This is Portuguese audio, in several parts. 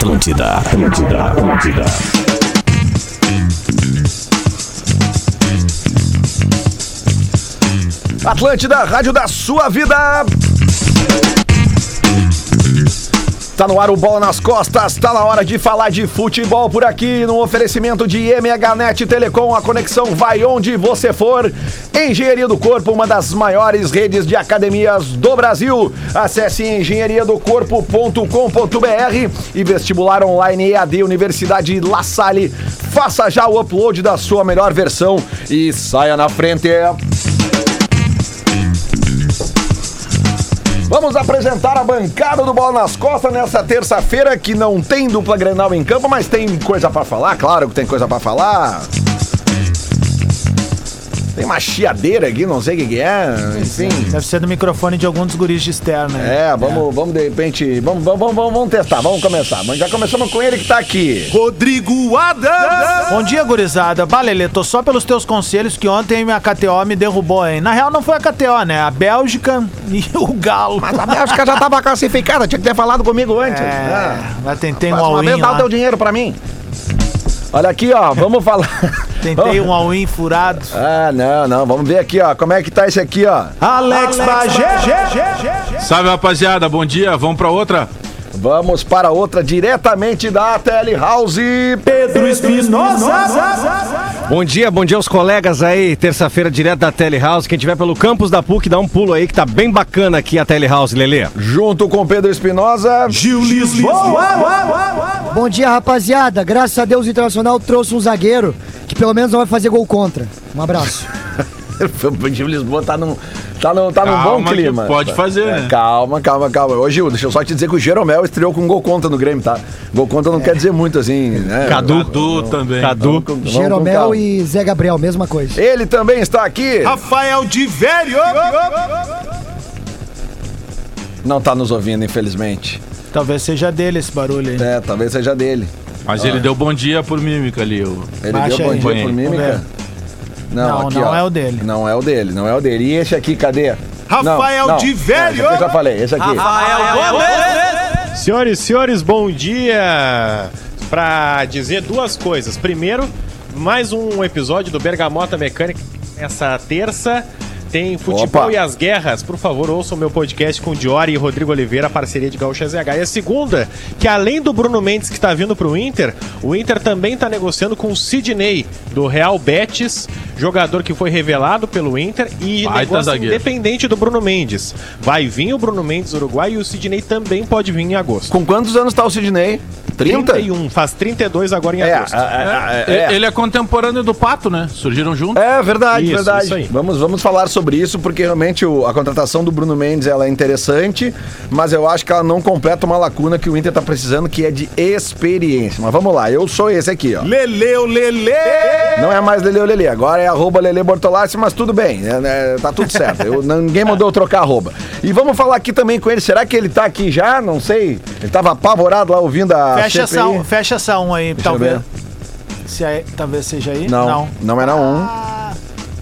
Atlântida, Atlântida, Atlântida. Atlântida, rádio da sua vida. Tá no ar o Bola nas Costas, tá na hora de falar de futebol por aqui, no oferecimento de MHNet Telecom, a conexão vai onde você for. Engenharia do Corpo, uma das maiores redes de academias do Brasil. Acesse engenhariadocorpo.com.br e vestibular online EAD Universidade La Salle. Faça já o upload da sua melhor versão e saia na frente. Vamos apresentar a bancada do Bola nas Costas nessa terça-feira que não tem dupla Grenal em campo, mas tem coisa pra falar, claro que tem coisa pra falar. Tem uma chiadeira aqui, não sei o que, que é, enfim. Deve ser do microfone de algum dos guris de externo. né? É, vamos, vamos de repente, vamos, vamos, vamos, vamos testar, vamos começar. Mas já começamos com ele que tá aqui. Rodrigo Adams. Bom dia, gurizada. Balele, tô só pelos teus conselhos que ontem a KTO me derrubou, hein? Na real, não foi a KTO, né? A Bélgica e o Galo. Mas a Bélgica já tava classificada, tinha que ter falado comigo antes. É, Ah. mas tentei um all-in vez dá o teu dinheiro pra mim. Olha aqui, ó, vamos falar. Tentei um all-in furado. Ah, não, não, vamos ver aqui, ó, como é que tá esse aqui, ó. Alex, Bagé. Salve, rapaziada. Bom dia. Vamos pra outra? Vamos para outra diretamente da Tele House. Pedro Espinosa. Bom dia, bom dia aos colegas aí, terça-feira direto da Telehouse. Quem tiver pelo campus da PUC, dá um pulo aí que tá bem bacana aqui a Telehouse, Lelê. Junto com Pedro Espinosa. Gil Lisboa. Bom dia, rapaziada. Graças a Deus o Internacional trouxe um zagueiro que pelo menos não vai fazer gol contra. Um abraço. O Gil Lisboa tá num, tá num, tá num bom clima. pode fazer, É, né? Calma, calma, calma. Ô, Gil, deixa eu só te dizer que o Jeromel estreou com um gol contra no Grêmio, tá? Gol contra não quer dizer muito assim, né? Cadu. Cadu também. Cadu. Vamos com- vamos Jeromel e Zé Gabriel, mesma coisa. Ele também está aqui. Rafael de Velho. Não tá nos ouvindo, infelizmente. Talvez seja dele esse barulho aí. É, talvez seja dele. Mas ele deu bom dia por mímica ali. o- Ele Baixa deu bom aí. dia por mímica? Vamos Não, aqui, não ó. é o dele. Não é o dele, não é o dele. E esse aqui, cadê? Rafael Não, não. de Velho. Aqui eu já falei, esse aqui. Senhores e senhores, bom dia! Pra dizer duas coisas. Primeiro, mais um episódio do Bergamota Mecânica essa terça. Tem futebol Opa. e as guerras. Por favor, ouçam meu podcast com Diori e Rodrigo Oliveira, parceria de Gaúcha ZH. E a segunda, que além do Bruno Mendes que tá vindo pro Inter, o Inter também tá negociando com o Sidney, do Real Betis, jogador que foi revelado pelo Inter e negócio zagueiro. independente do Bruno Mendes. Vai vir o Bruno Mendes Uruguai e o Sidney também pode vir em agosto. Com quantos anos tá o Sidney? 30? 31, faz 32 agora em É, agosto. é, é, é. Ele é contemporâneo do Pato, né? Surgiram juntos. É verdade, Isso, verdade. isso aí. Vamos, vamos falar sobre isso, porque realmente o- a contratação do Bruno Mendes ela é interessante, mas eu acho que ela não completa uma lacuna que o Inter tá precisando, que é de experiência. Mas vamos lá, eu sou esse aqui, ó. Leleu, Lele! Não é mais Lele ou Lele, agora é arroba Lele Bortolassi, mas tudo bem, é, né, tá tudo certo. Eu, não- ninguém mandou eu trocar arroba. E vamos falar aqui também com ele, será que ele tá aqui já? Não sei. Ele tava apavorado lá ouvindo a Fecha essa, um, fecha essa um aí, Deixa talvez. Se aí, talvez seja aí? Não, não, é na 1.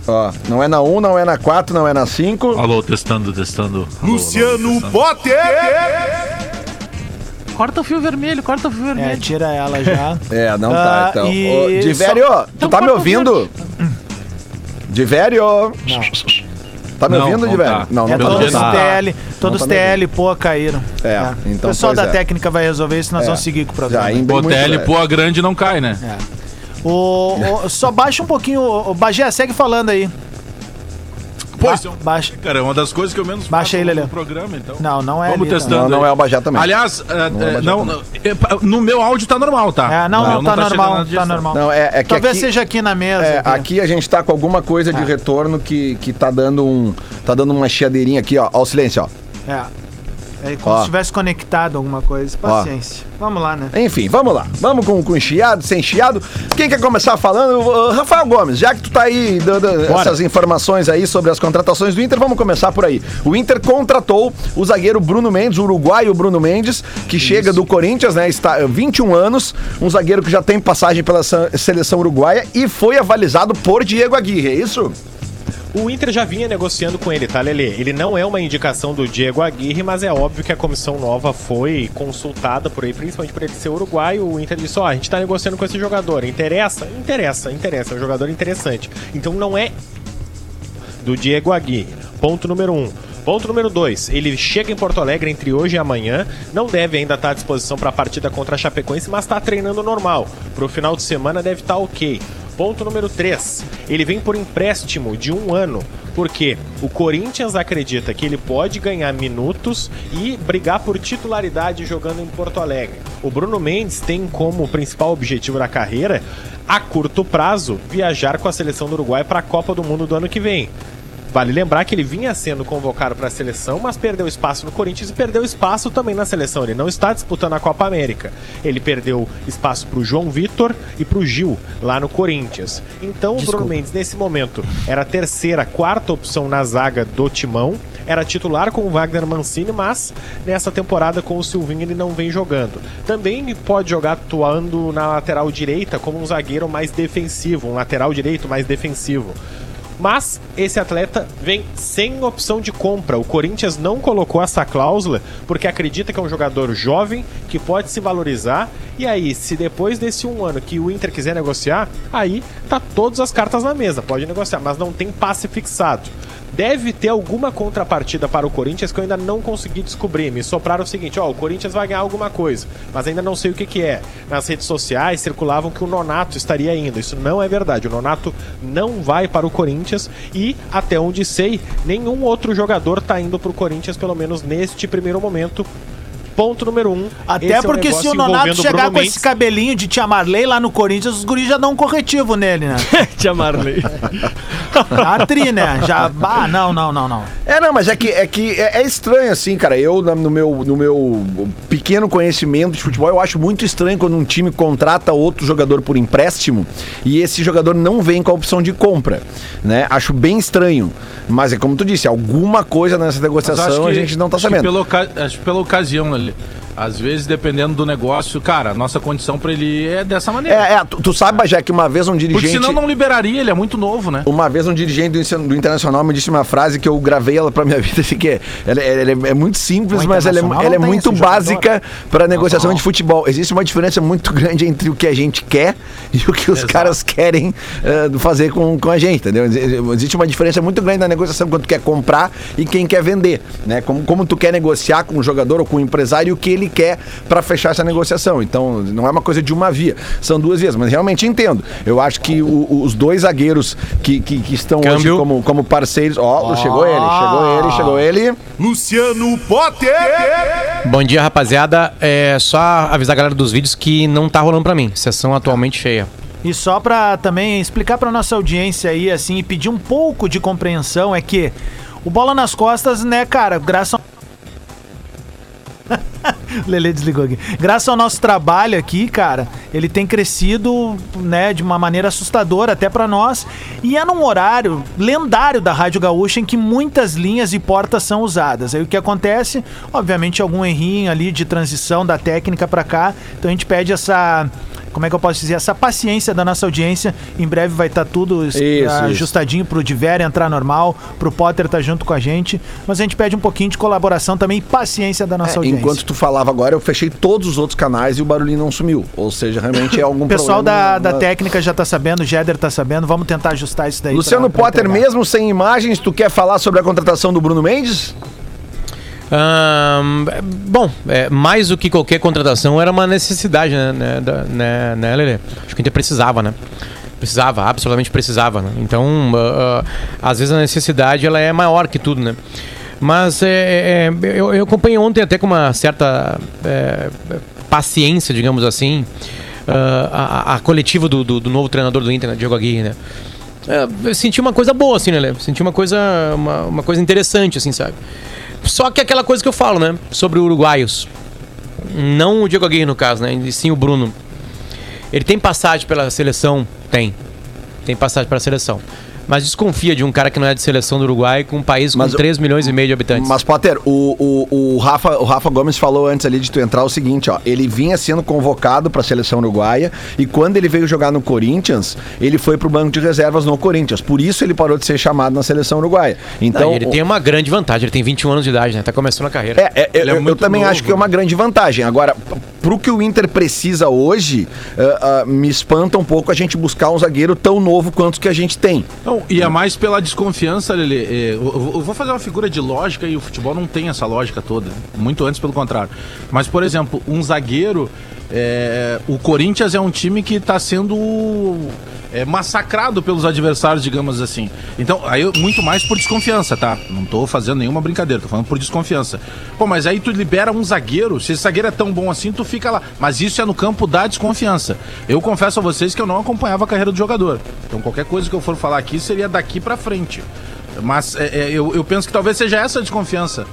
Ó, não é na 1, não é na 4, não é na 5. Alô, testando, testando. Alô, Luciano alô, testando. Potter. Corta o fio vermelho, corta o fio É, vermelho. tira ela já. É, não tá, Ah, então. e Ô, Divério, só- tu Então tá me corta o ouvindo? Divério! Não. Tá me Não, ouvindo, não Divério? tá. Não, não É tá. Todos os não. TL, todos Não os tá TL pô caíram. É, então, o pessoal da é. técnica vai resolver isso, nós É. vamos seguir com o programa. Já, O TL. Poa Grande não cai, né? O, o- só baixa um pouquinho. O, o Bagé, segue falando aí. Pois, Ba- baixa. cara, é uma das coisas que eu menos Baixa Lelê. no programa, então. Não, não é Vamos ali, testando. Não, não é o Bajá também. Aliás, é, Não é é, Bajá não, também. não, é, no meu áudio tá normal, tá? É, não, não, meu tá, chegando normal, tá normal. Não, é, é que Talvez aqui, seja aqui na mesa. é, aqui. aqui a gente tá com alguma coisa de retorno que, que tá dando um. Tá dando uma chiadeirinha aqui, ó. Ó, o silêncio, ó. É. É como Ó. se tivesse conectado alguma coisa. Paciência. Vamos lá, né? Enfim, vamos lá. Vamos com, com chiado, sem chiado. Quem quer começar falando? Ô, Rafael Gomes, já que tu tá aí dando essas informações aí sobre as contratações do Inter, vamos começar por aí. O Inter contratou o zagueiro Bruno Mendes, o uruguaio Bruno Mendes, que chega do Corinthians, né? Está 21 anos, um zagueiro que já tem passagem pela seleção uruguaia e foi avalizado por Diego Aguirre, é isso? O Inter já vinha negociando com ele, tá, Lele? Ele não é uma indicação do Diego Aguirre, mas é óbvio que a comissão nova foi consultada por ele, principalmente por ele ser uruguaio. O Inter disse: Ó, a gente tá negociando com esse jogador. Interessa? Interessa, interessa. É um jogador interessante. Então não é do Diego Aguirre. Ponto número um. Ponto número 2. Ele chega em Porto Alegre entre hoje e amanhã. Não deve ainda estar à disposição para a partida contra a Chapecoense, mas está treinando normal. Para o final de semana deve estar ok. Ponto número 3. Ele vem por empréstimo de um ano. Porque o Corinthians acredita que ele pode ganhar minutos e brigar por titularidade jogando em Porto Alegre. O Bruno Mendes tem como principal objetivo da carreira, a curto prazo, viajar com a seleção do Uruguai para a Copa do Mundo do ano que vem. Vale lembrar que ele vinha sendo convocado para a seleção, mas perdeu espaço no Corinthians e perdeu espaço também na seleção. Ele não está disputando a Copa América. Ele perdeu espaço para o João Vitor e para o Gil lá no Corinthians. Então o Bruno Mendes nesse momento era a terceira, quarta opção na zaga do Timão. Era titular com o Wagner Mancini, mas nessa temporada com o Silvinho ele não vem jogando. Também pode jogar atuando na lateral direita como um zagueiro mais defensivo, um lateral direito mais defensivo. Mas esse atleta vem sem opção de compra. O Corinthians não colocou essa cláusula porque acredita que é um jogador jovem que pode se valorizar. E aí, se depois desse um ano que o Inter quiser negociar, aí tá todas as cartas na mesa, pode negociar, mas não tem passe fixado. Deve ter alguma contrapartida para o Corinthians que eu ainda não consegui descobrir. Me sopraram o seguinte: ó, o Corinthians vai ganhar alguma coisa, mas ainda não sei o que, que é. Nas redes sociais circulavam que o Nonato estaria indo. Isso não é verdade. O Nonato não vai para o Corinthians e, até onde sei, nenhum outro jogador está indo para o Corinthians, pelo menos neste primeiro momento. Ponto número um. Até esse é um porque se o Nonato chegar Bruno com Mendes. esse cabelinho de Tia Marley lá no Corinthians, os guris já dão um corretivo nele, né? Tia Marley. A tri, né? Já. Ah, não, não, não, não. É, não, mas é que é, que é, é estranho, assim, cara. Eu, no meu, no meu pequeno conhecimento de futebol, eu acho muito estranho quando um time contrata outro jogador por empréstimo e esse jogador não vem com a opção de compra, né? Acho bem estranho. Mas é como tu disse, alguma coisa nessa negociação a gente não tá acho que sabendo. Pela, acho que pela ocasião ali. Às vezes, dependendo do negócio, cara, a nossa condição pra ele é dessa maneira. É, é, tu, tu sabe, Bajé, que uma vez um Porque dirigente... senão não liberaria, ele é muito novo, né? Uma vez um dirigente do, do Internacional me disse uma frase que eu gravei ela pra minha vida, assim, que é, ela, ela é, é muito simples, mas ela é, ela é não muito básica pra negociação de futebol. Existe uma diferença muito grande entre o que a gente quer e o que os caras querem eh, fazer com, com a gente, entendeu? Existe uma diferença muito grande na negociação quando tu quer comprar e quem quer vender, né? Como, como tu quer negociar com o jogador ou com o empresário e o que ele quer pra fechar essa negociação. Então, não é uma coisa de uma via, são duas vias, mas realmente entendo. Eu acho que o- os dois zagueiros que, que, que estão hoje Câmbio. como, como parceiros. Ó, chegou ele, chegou ele, chegou ele. Luciano Potter. Bom dia, rapaziada. É só avisar a galera dos vídeos que não tá rolando pra mim. Sessão atualmente cheia. E só pra também explicar pra nossa audiência aí, assim, e pedir um pouco de compreensão, é que o Bola nas Costas, né, cara, graças ao... Lele desligou aqui. Graças ao nosso trabalho aqui, cara, ele tem crescido, né, de uma maneira assustadora até pra nós. E é num horário lendário da Rádio Gaúcha em que muitas linhas e portas são usadas. Aí o que acontece? Obviamente algum errinho ali de transição da técnica pra cá. Então a gente pede essa como é que eu posso dizer, essa paciência da nossa audiência. Em breve vai estar tudo es- Isso, ajustadinho pro Diver entrar normal, pro Potter estar junto com a gente. Mas a gente pede um pouquinho de colaboração também e paciência da nossa É, audiência. enquanto tu falava agora, eu fechei todos os outros canais e o barulhinho não sumiu. Ou seja, realmente é algum O pessoal problema. da, da na- técnica já tá sabendo, o Jéder tá sabendo. Vamos tentar ajustar isso daí. Luciano pra- pra Potter, entregar. mesmo sem imagens, tu quer falar sobre a contratação do Bruno Mendes? Ahn, bom, é, mais do que qualquer contratação, era uma necessidade, né, né, da- né, né, Lelê? Acho que o Inter precisava, né? Precisava, absolutamente precisava, né? Então, ah, ah, às vezes a necessidade ela é maior que tudo, né? Mas é, é, eu, eu acompanhei ontem até com uma certa é, paciência, digamos assim, a, a coletiva do, do- do novo treinador do Inter, né, Diego Aguirre, né? É, eu senti uma coisa boa, assim, né, Lê? Senti uma coisa, uma, uma coisa interessante, assim, sabe? Só que aquela coisa que eu falo, né? Sobre uruguaios. Não o Diego Aguirre, no caso, né? E sim o Bruno. Ele tem passagem pela seleção? Tem. Tem passagem pela seleção. Mas desconfia de um cara que não é de seleção do Uruguai com um país com Mas o- 3 milhões e meio de habitantes. Mas, Potter, o, o, o, Rafa, o Rafa Gomes falou antes ali de tu entrar o seguinte, ó. Ele vinha sendo convocado pra seleção uruguaia e quando ele veio jogar no Corinthians, ele foi pro banco de reservas no Corinthians. Por isso ele parou de ser chamado na seleção uruguaia. Então, Não, ele tem uma grande vantagem, ele tem 21 anos de idade, né? Tá começando a carreira. É, é, Ele é eu, eu também novo, acho que é uma grande vantagem. Agora, pro que o Inter precisa hoje, ah, ah, me espanta um pouco a gente buscar um zagueiro tão novo quanto que a gente tem. Não, e é mais pela desconfiança, Lele. É, eu vou fazer uma figura de lógica e o futebol não tem essa lógica toda. Muito antes, pelo contrário. Mas, por exemplo, um zagueiro. É, o Corinthians é um time que está sendo é, massacrado pelos adversários, digamos assim. Então, aí muito mais por desconfiança, tá? Não tô fazendo nenhuma brincadeira, tô falando por desconfiança. Pô, mas aí tu libera um zagueiro, se esse zagueiro é tão bom assim, tu fica lá. Mas isso é no campo da desconfiança. Eu confesso a vocês que eu não acompanhava a carreira do jogador. Então qualquer coisa que eu for falar aqui seria daqui pra frente. Mas é, é, eu, eu penso que talvez seja essa a desconfiança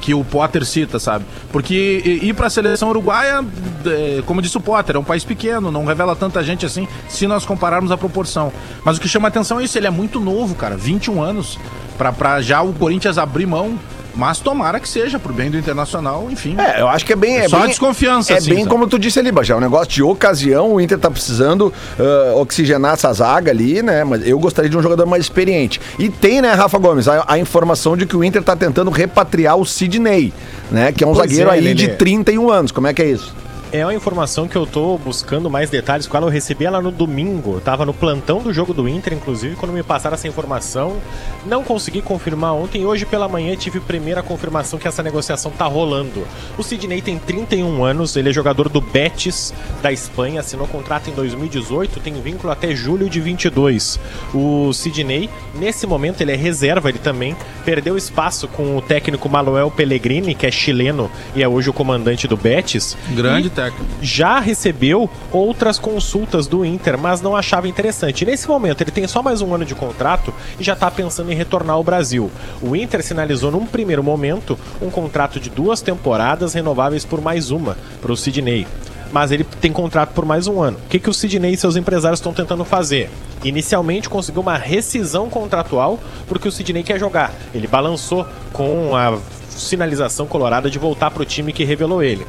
que o Potter cita, sabe? Porque ir pra seleção uruguaia, é, como disse o Potter, é um país pequeno, não revela tanta gente assim, se nós compararmos a proporção. Mas o que chama atenção é isso, ele é muito novo, cara, 21 anos, pra já o Corinthians abrir mão. Mas tomara que seja, pro bem do Internacional, enfim. É, eu acho que é bem. É É só bem, desconfiança, É assim, bem sabe? como tu disse ali, Bajé. É um negócio de ocasião. O Inter tá precisando ah, oxigenar essa zaga ali, né? Mas eu gostaria de um jogador mais experiente. E tem, né, Rafa Gomes, a, a informação de que o Inter tá tentando repatriar o Sidney, né? Que é um Pois zagueiro é, aí Lelê. de 31 anos. Como é que é isso? É uma informação que eu tô buscando mais detalhes com ela. Eu recebi ela no domingo. Eu tava no plantão do jogo do Inter, inclusive, quando me passaram essa informação. Não consegui confirmar ontem. Hoje pela manhã tive primeira confirmação que essa negociação tá rolando. O Sidney tem 31 anos, ele é jogador do Betis da Espanha, assinou contrato em 2018, tem vínculo até julho de 22. O Sidney, nesse momento, ele é reserva, ele também perdeu espaço com o técnico Manuel Pellegrini, que é chileno e é hoje o comandante do Betis. Grande E técnico. Já recebeu outras consultas do Inter, mas não achava interessante. Nesse momento, ele tem só mais um ano de contrato e já está pensando em retornar ao Brasil. O Inter sinalizou num primeiro momento um contrato de duas temporadas renováveis por mais uma para o Sidney. Mas ele tem contrato por mais um ano. O que, que o Sidney e seus empresários estão tentando fazer? Inicialmente conseguiu uma rescisão contratual porque o Sidney quer jogar. Ele balançou com a sinalização colorada de voltar para o time que revelou ele.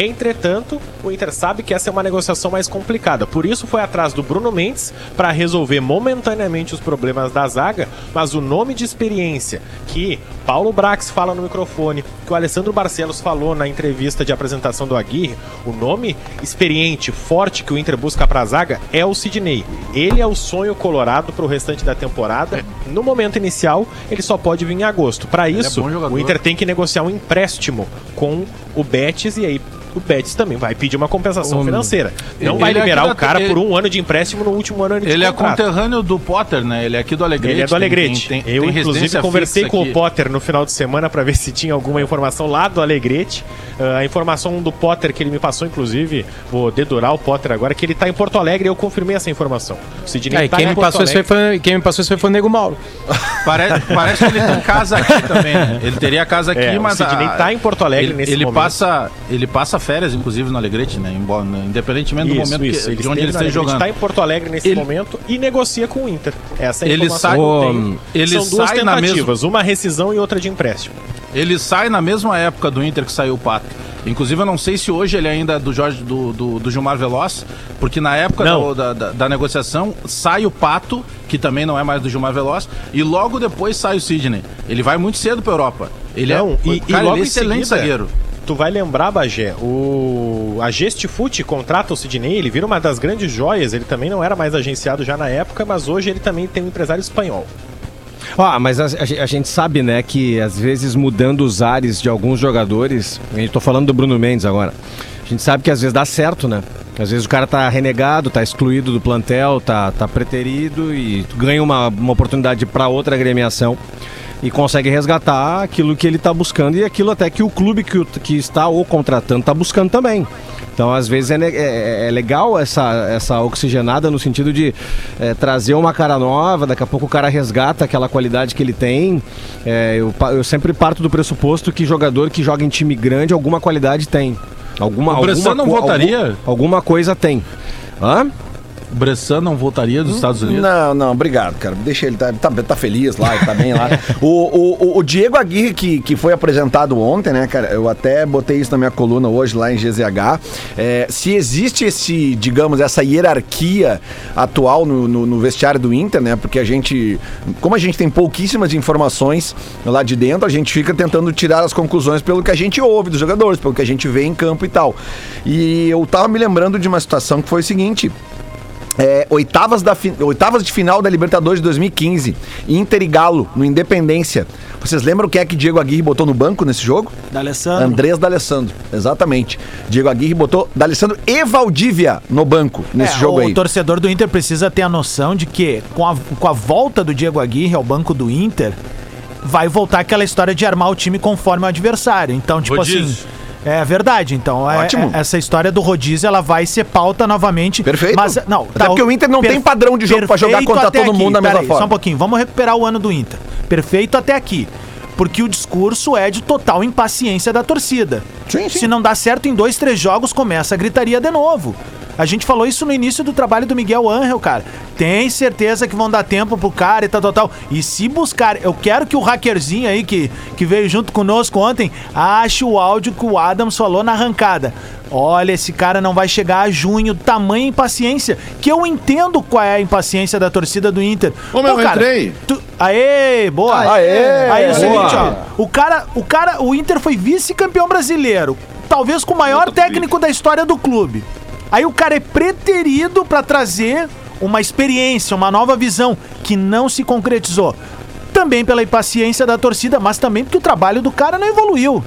Entretanto, o Inter sabe que essa é uma negociação mais complicada. Por isso foi atrás do Bruno Mendes para resolver momentaneamente os problemas da zaga, mas o nome de experiência que Paulo Brax fala no microfone, que o Alessandro Barcelos falou na entrevista de apresentação do Aguirre, o nome experiente, forte que o Inter busca para a zaga é o Sidney. Ele é o sonho colorado para o restante da temporada. No momento inicial, ele só pode vir em agosto. Para isso, bom jogador. o Inter tem que negociar um empréstimo com o Betis e aí o Betis também vai pedir uma compensação financeira. Não Ele vai é liberar aqui o cara ele- por um ano de empréstimo no último ano de Ele é contrato. conterrâneo do Potter, né? Ele é aqui do Alegrete. Ele é do Alegrete. tem- tem- eu, tem inclusive, conversei com aqui. o Potter no final de semana para ver se tinha alguma informação lá do Alegrete. Ah, a informação do Potter que ele me passou, inclusive, vou dedurar o Potter agora, que ele tá em Porto Alegre e eu confirmei essa informação. O Sidney É, tá quem em me, Porto passou isso foi, quem me passou isso foi o Nego Mauro. Parece, parece que ele tem casa aqui também. né? Ele teria casa aqui, É, o mas Sidney tá em Porto Alegre ele, nesse ele momento. passa Ele passa férias, inclusive, no Alegrete, né? Embora, né? Independentemente do Isso, momento isso. que, Ele de onde ele esteja jogando. está em Porto Alegre nesse Ele- momento e negocia com o Inter. Essa é a Ele informação sai- tenho. ele São duas sai tentativas, uma rescisão e outra de empréstimo. Ele sai na mesma época do Inter que saiu o Pato. Inclusive, eu não sei se hoje ele ainda é do Jorge do, do, do Gilmar Veloz, porque na época do- da, da, da negociação sai o Pato, que também não é mais do Gilmar Veloz, e logo depois sai o Sidney. Ele vai muito cedo pra Europa. Ele Não, é, e, cara, e logo ele é excelente seguida, zagueiro. Tu vai lembrar, Bagé, o a Gestifute contrata o Sidney, ele vira uma das grandes joias, ele também não era mais agenciado já na época, mas hoje ele também tem um empresário espanhol. Ah, mas a, a a gente sabe, né, que às vezes mudando os ares de alguns jogadores, gente tô falando do Bruno Mendes agora, a gente sabe que às vezes dá certo, né? Às vezes o cara tá renegado, tá excluído do plantel, tá, tá preterido e ganha uma, uma oportunidade para outra agremiação e consegue resgatar aquilo que ele tá buscando e aquilo até que o clube que, o- que está o contratando tá buscando também. Então, às vezes, é, ne- é- é legal essa, essa oxigenada no sentido de é, trazer uma cara nova, daqui a pouco o cara resgata aquela qualidade que ele tem. É, eu, eu sempre parto do pressuposto que jogador que joga em time grande, alguma qualidade tem. Alguma, O Bressan alguma não voltaria? algum- alguma coisa tem. Hã? Bressan não voltaria dos Estados Unidos? Não, não, obrigado, cara. Deixa ele, tá, tá, tá feliz lá, ele tá bem lá. O, o, o- o Diego Aguirre, que, que foi apresentado ontem, né, cara? Eu até botei isso na minha coluna hoje lá em GZH. É, se existe esse, digamos, essa hierarquia atual no, no- no vestiário do Inter, né? Porque a gente, como a gente tem pouquíssimas informações lá de dentro, a gente fica tentando tirar as conclusões pelo que a gente ouve dos jogadores, pelo que a gente vê em campo e tal. E eu tava me lembrando de uma situação que foi o seguinte. É, oitavas, da fi- oitavas de final da Libertadores de 2015, Inter e Galo, no Independência. Vocês lembram quem é que Diego Aguirre botou no banco nesse jogo? D'Alessandro. Andrés D'Alessandro, exatamente. Diego Aguirre botou D'Alessandro e Valdívia no banco nesse É, jogo o aí. torcedor do Inter precisa ter a noção de que com a, com a volta do Diego Aguirre ao banco do Inter, vai voltar aquela história de armar o time conforme o adversário. Então, tipo Rodízio. assim. É verdade, então é- Ótimo. é- essa história do rodízio ela vai ser pauta novamente. Perfeito. Mas não, Até porque o Inter não tem padrão de jogo pra jogar contra todo mundo da mesma aí, forma. Só um pouquinho, vamos recuperar o ano do Inter. Perfeito até aqui. Porque o discurso é de total impaciência da torcida. Sim, sim. Se não dá certo em dois, três jogos, começa a gritaria de novo. A gente falou isso no início do trabalho do Miguel Angel, cara. Tem certeza que vão dar tempo pro cara e tal, tal, tal. E se buscar, eu quero que o hackerzinho aí que, que veio junto conosco ontem ache o áudio que o Adams falou na arrancada. Olha, esse cara não vai chegar a junho, tamanha impaciência. Que eu entendo qual é a impaciência da torcida do Inter. Ô, meu, eu entrei. tu- Aê, boa. Aê, Aí é o seguinte, boa. ó. O cara, o cara, o Inter foi vice-campeão brasileiro, talvez com o maior técnico da história do clube. Aí o cara é preterido pra trazer uma experiência, uma nova visão que não se concretizou. Também pela impaciência da torcida, mas também porque o trabalho do cara não evoluiu.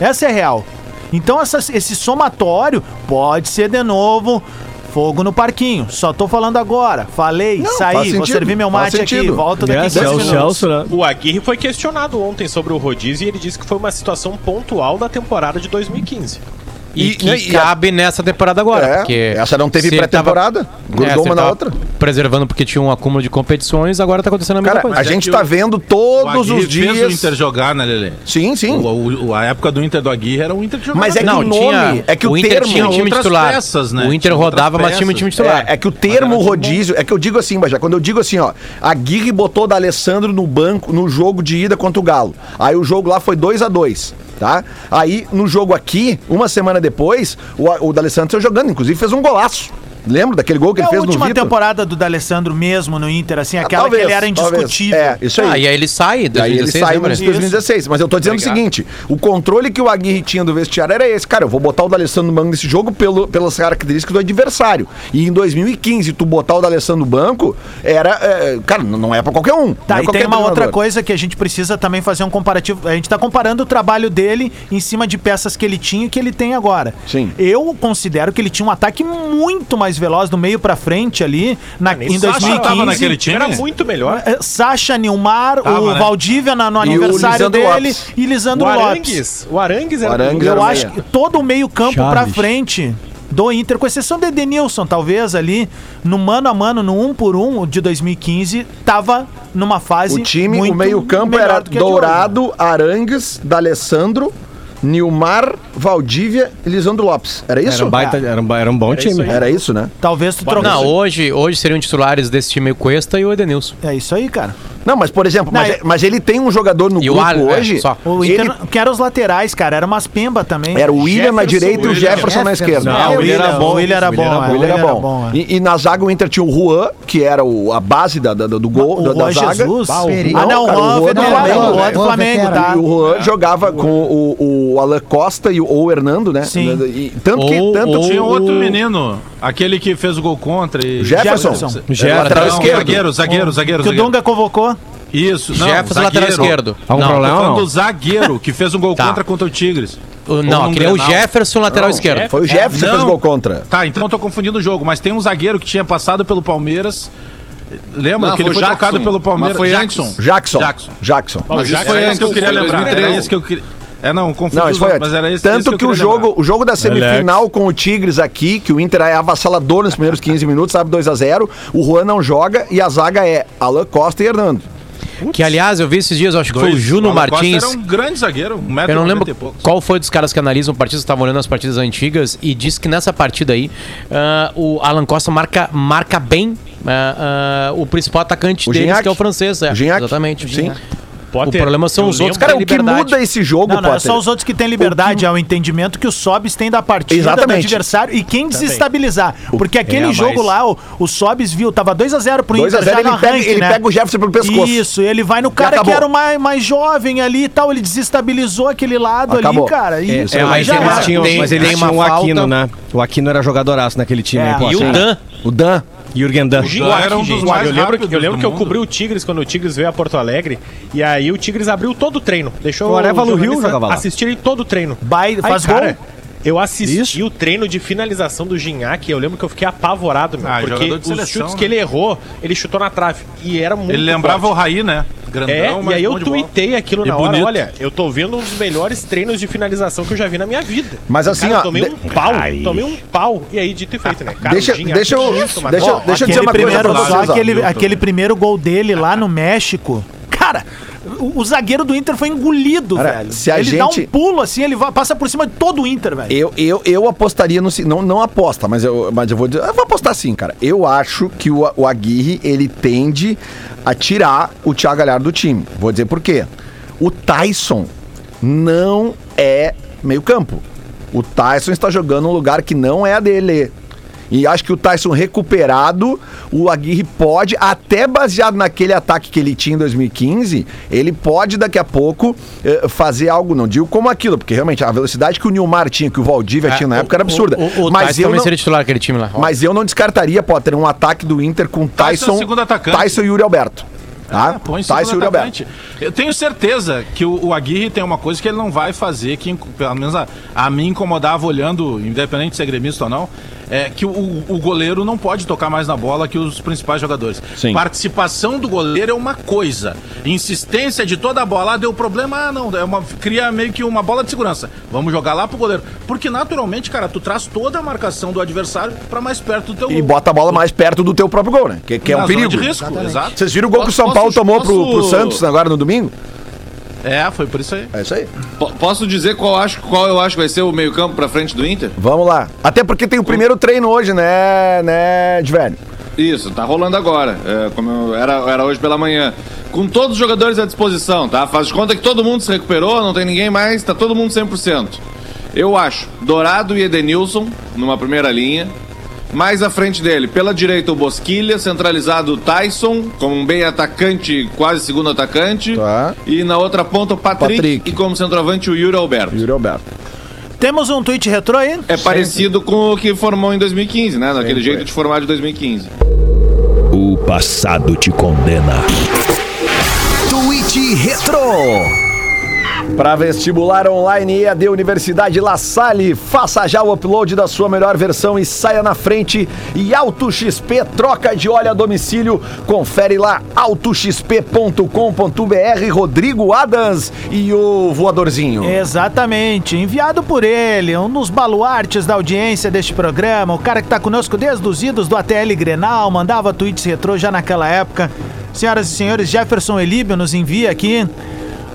Essa é real. Então essas- esse somatório pode ser de novo fogo no parquinho. Só tô falando agora. Falei, Não, saí, vou servir meu mate aqui, volto daqui É, 15 Celso, minutos. Celso, né? O Aguirre foi questionado ontem sobre o rodízio e ele disse que foi uma situação pontual da temporada de 2015. E, E- que e- cabe nessa temporada agora. É, porque essa não teve pré-temporada, grudou É, uma na outra. Preservando porque tinha um acúmulo de competições, agora tá acontecendo a mesma Cara, coisa. a gente que tá o- vendo O todos Aguirre os dias. fez o Inter jogar, né, Lelê? Sim, sim. O, o- a época do Inter do Aguirre era o Inter jogava. Mas é que não, o nome, tinha, é que o, Inter termo. tinha um time outras titular. peças, né? O Inter Tinha rodava, mas tinha um time titular. É, é que o termo rodízio, é que eu digo assim, Bajá, quando eu digo assim, ó, a Guirre botou da Alessandro no banco no jogo de ida contra o Galo. Aí o jogo lá foi 2 a 2 tá? Aí no jogo aqui, uma semana depois, o, o D'Alessandro saiu jogando, inclusive fez um golaço. Lembra daquele gol que É ele a fez no última Vitor? temporada do D'Alessandro mesmo no Inter, assim, aquela talvez, que ele era talvez. indiscutível. É, isso aí. Ah, e aí ele sai, Daí ele 2016, saiu lembra? em 2016. Mas eu tô dizendo o seguinte: o controle que o Aguirre tinha do vestiário era esse. Cara, eu vou botar o D'Alessandro no banco nesse jogo pelo, pelas características do adversário. E em 2015, tu botar o D'Alessandro no banco, era. é, cara, não é pra qualquer um. Tá, é e qualquer tem uma outra coisa que a gente precisa também fazer um comparativo. A gente tá comparando o trabalho dele em cima de peças que ele tinha e que ele tem agora. Sim. Eu considero que ele tinha um ataque muito mais veloz do meio pra frente ali na, Nem em Sacha 2015. tava naquele time? Era muito melhor. É, Sacha, Nilmar, Tava, o né? Valdívia na- no E o aniversário dele Lopes. e Lisandro O Lopes. Arangues, o Arangues era O Arangues era Eu acho meia. que todo o meio campo pra frente do Inter, com exceção de Edenilson, talvez ali, no mano a mano, no 1 por 1 de 2015, tava numa fase O time, muito o meio-campo era. Dourado, Arangues, D'Alessandro, Nilmar, Valdívia e Lisandro Lopes. Era isso? Era um, baita, era um, era um bom Era isso time. aí. Era isso, né? Talvez tu trocasse. Não, hoje, hoje seriam titulares desse time o Cuesta e o Edenilson. É isso aí, cara. Não, mas por exemplo, Não, mas, é- mas ele tem um jogador no E o grupo Al- é, hoje. só. O ele- Inter, que eram os laterais, cara, era umas pemba também. Era o William na Jefferson, direita e o William. Jefferson na esquerda. Não, É, o William era bom. O William era bom, é, O William era bom. é. E, e na zaga o Inter tinha o Juan, que era o- a base da, da- do gol, O da, da Juan zaga. Jesus. Ah, não, o cara, Juan Juan veterano, Flamengo, o Juan né? do Flamengo, Juan tá? E o Juan jogava com o, o Alan Costa e o, ou o Hernando, né? Sim. E, tanto que. Ou- Tanto ou- Tinha outro menino, aquele que fez o gol contra. E... o Jefferson. Jefferson. Era Não, esquerdo. zagueiro, zagueiro, zagueiro. Que o. Dunga convocou. Isso, não, Jefferson, lateral esquerdo. Algum Não, problema? Tô falando não? do zagueiro que fez um gol Tá. contra contra o Tigres. O- não, aquele é o. Jefferson, lateral esquerdo. Foi o Jefferson que fez Não. gol contra. Tá, então eu tô confundindo o jogo, mas tem um zagueiro que tinha passado pelo Palmeiras. Lembra Não, que ele foi Jackson, trocado pelo Palmeiras? mas foi Jackson. Jackson. Jackson. Jackson. Mas foi esse antes, que eu queria lembrar. 2013. Era esse que eu queria. É, não, confundi Não, isso os foi mas era esse Tanto esse que, o eu queria jogo, lembrar. o jogo da semifinal com o Tigres aqui, que o Inter é avassalador nos primeiros 15 minutos, sabe 2 a 0 o Juan não joga e a zaga é Alan Costa e Hernando. Que, aliás, eu vi esses dias, eu acho que foi o Dois. Juno Costa Martins. Era um grande zagueiro, um metro Eu não lembro e qual foi dos caras que analisam partidas, estavam olhando as partidas antigas e disse que nessa partida aí ah, o Alan Costa marca, marca bem ah, ah, o principal atacante O deles, Gignac. que é o francês. É, O Gignac. Exatamente. o Sim. O problema são eu os outros Cara, o que muda esse jogo, Não, não, é Potter? só os outros que têm liberdade, é o entendimento que os Sobs têm da partida, Exatamente. do adversário e quem desestabilizar. Porque aquele É, jogo mas- lá, o, o Sobs viu, tava 2x0 pro 2 a Inter 0 já no ele pega- arranque, ele né? pega o Jefferson pelo pescoço. Isso, ele vai no cara que era o mais, mais jovem ali e tal, ele desestabilizou aquele lado Acabou. ali, cara. E É, É, mas, já eles tinham, mas eles tem uma tinham o Aquino, falta. né? O Aquino era jogadoraço naquele time. É. aí, pô. E o Dan. O Dan. Jürgen Dan. O Gignac, era um dos mais eu lembro, que- eu lembro que eu cobri o Tigres quando o Tigres veio a Porto Alegre. E aí o Tigres abriu todo o treino. Deixou O Areva no Rio assistirem todo o treino. Aí, faz cara, gol? Eu assisti Isso. o treino de finalização do Gignac. Eu lembro que eu fiquei apavorado, meu, Ah, porque os seleção, chutes né? que ele errou, ele chutou na trave. E era muito Ele lembrava forte. o Raí, né? Grandão, É, e aí eu tuitei aquilo E na hora. bonito. Olha, eu tô vendo um dos melhores treinos de finalização que eu já vi na minha vida. Mas assim, Cara, ó, tomei de- um pau, tomei um pau. E aí, dito e feito, né? Cara, Deixa- o Gignac deixa eu- tinha tomado- deixa deixa eu dizer uma coisa primeiro, pra só vocês, ó. aquele, aquele primeiro gol dele lá no México. Cara, o, o zagueiro do Inter foi engolido, Cara, velho. se a ele dá gente- um pulo assim, ele vai- passa por cima de todo o Inter, velho. Eu, eu, eu apostaria no. Não, não aposta, mas eu, mas eu vou dizer. Eu vou apostar sim, cara. Eu acho que o, o Aguirre ele tende a tirar o Thiago Galhardo do time. Vou dizer por quê. O Tyson não é meio-campo. O Tyson está jogando um lugar que não é a dele. E acho que o Tyson recuperado, o Aguirre pode, até baseado naquele ataque que ele tinha em 2015, ele pode daqui a pouco eh, fazer algo, não digo como aquilo, porque realmente a velocidade que o Nilmar tinha, que o Valdívia tinha na época era absurda. É, O, o, o mas, Tyson eu também não, seria titular aquele time lá. mas eu não descartaria, Potter, um ataque do Inter com Tyson é o Tyson, segundo atacante. Tyson e Yuri Alberto. Tá? Ah, põe Tyson e Yuri Alberto. atacante. Eu tenho certeza que o, o Aguirre tem uma coisa que ele não vai fazer, que pelo menos a, a mim incomodava olhando, independente de ser gremista ou não, é que o, o goleiro não pode tocar mais na bola que os principais jogadores. Sim. Participação do goleiro é uma coisa. Insistência de toda a bola, ah, deu problema, ah, não, é uma, cria meio que uma bola de segurança. Vamos jogar lá pro goleiro. Porque naturalmente, cara, tu traz toda a marcação do adversário pra mais perto do teu E gol. bota a bola mais perto do teu próprio gol, né? Que, que é um perigo. de risco, exato. Vocês viram o gol que o São Posso- Paulo tomou pro, posso- pro Santos agora no domingo? É, foi por isso aí. É isso aí. Po- Posso dizer qual, acho, qual eu acho que vai ser o meio-campo pra frente do Inter? Vamos lá. Até porque tem o primeiro treino hoje, né, né? Isso, tá rolando agora. É, como eu- era, era hoje pela manhã. Com todos os jogadores à disposição, tá? Faz de conta que todo mundo se recuperou, não tem ninguém mais, tá todo mundo 100%. Eu acho Dourado e Edenilson numa primeira linha. Mais à frente dele, pela direita o Bosquilha, centralizado o Tyson, como um bem atacante, quase segundo atacante. Tá. E na outra ponta o Patrick, Patrick. e como centroavante o Yuri Alberto. Yuri Alberto. Temos um tweet retrô aí? É parecido com o que formou em 2015, né? Naquele jeito de formar de 2015. O passado te condena. Tweet Retro. Para vestibular online EAD Universidade La Salle, faça já o upload da sua melhor versão e saia na frente. E Auto XP troca de óleo a domicílio. Confere lá autoxp.com.br Rodrigo Adams e o voadorzinho. Exatamente, enviado por ele, um dos baluartes da audiência deste programa, o cara que tá conosco desde os idos do ATL Grenal, mandava tweets retrô já naquela época. Senhoras e senhores, Jefferson Elíbio nos envia aqui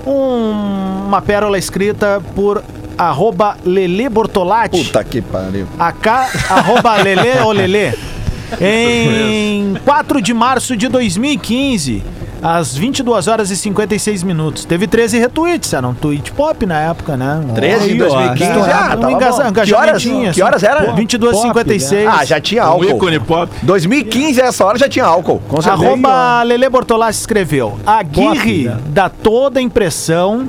um- uma pérola escrita por arroba Lele Bortolatti. Puta que pariu. AK, arroba Lele ou Lele. Em 4 de março de 2015, às 22 horas e 56 minutos. Teve 13 retweets, era um tweet pop na época, né? 13 de Aí, ó, 2015, estourado, ah, um tava engaja- Que horas- assim. que horas era? 22 e 56. Ah, já tinha Um álcool. ícone pop. 2015, essa hora já tinha álcool. Com certeza. Arroba Lele Bortolassi escreveu: Aguirre dá toda a impressão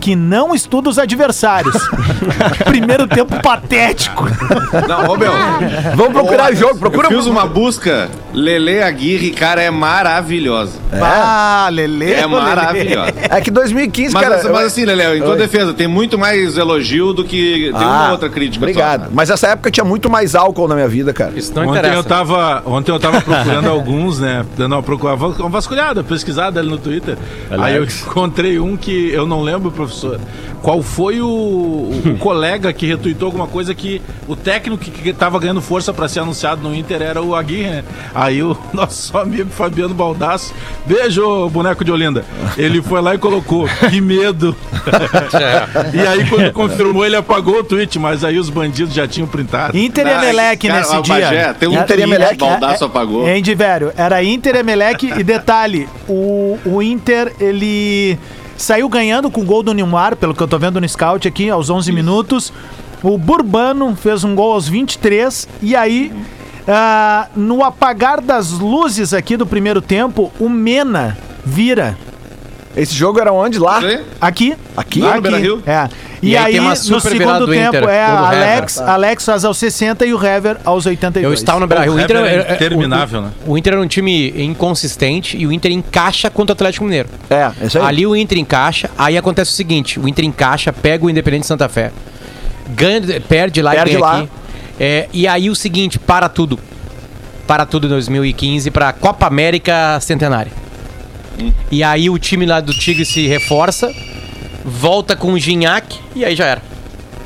que não estuda os adversários. Primeiro tempo patético. Não, ô meu. Vamos procurar Ô, jogo, procura Eu fiz uma busca. Lele Aguirre, cara, é maravilhosa. Ah, Lele. É maravilhosa. É que 2015, Mas, cara. assim- mas assim, Lele, em tua Oi. defesa, tem muito mais elogio do que. Tem uma outra crítica. Obrigado. só. Mas essa época tinha muito mais álcool na minha vida, cara. Isso não Ontem interessa. eu, tava, ontem eu tava procurando alguns, né? Dando uma, procura, uma vasculhada, pesquisada ali no Twitter. Aí eu encontrei um que eu não lembro pro- professor. Qual foi o, o- colega que retuitou alguma coisa que o técnico que, que tava ganhando força pra ser anunciado no Inter era o Aguirre, né? Aí o nosso amigo Fabiano Baldasso, beijo, boneco de Olinda. Ele foi lá e colocou, que medo. e aí quando confirmou, ele apagou o tweet, mas aí os bandidos já tinham printado. Inter e Emelec cara, nesse o dia. Bagé, tem um Era- tweet, Emelec, Baldasso é- apagou. Hein? Era Inter, Emelec e detalhe, o, o Inter, ele saiu ganhando com o gol do Neymar, pelo que eu tô vendo no scout aqui, aos 11 minutos. O Burbano fez um gol aos 23 e aí, ah, no apagar das luzes aqui do primeiro tempo, o Mena vira Esse jogo era onde? Lá? Sim. aqui. Aqui? Lá no Aqui, Beira-Rio? É. E, E aí aí, tem uma no super virada segundo do tempo, Inter, é Alex, Hever. Alex faz aos 60 e o Hever aos 82. Eu estava no Beira-Rio. O Inter Hever é é- é- interminável, o- né? O Inter era um time inconsistente e o Inter encaixa contra o Atlético Mineiro. É, isso aí. Ali o Inter encaixa, aí acontece o seguinte: o Inter encaixa, pega o Independente Santa Fé, ganha, perde lá Perde e ganha lá. aqui. É, e aí o seguinte, para tudo. Para tudo em 2015 para Copa América Centenária. E aí o time lá do Tigre se reforça, volta com o Gignac e aí já era.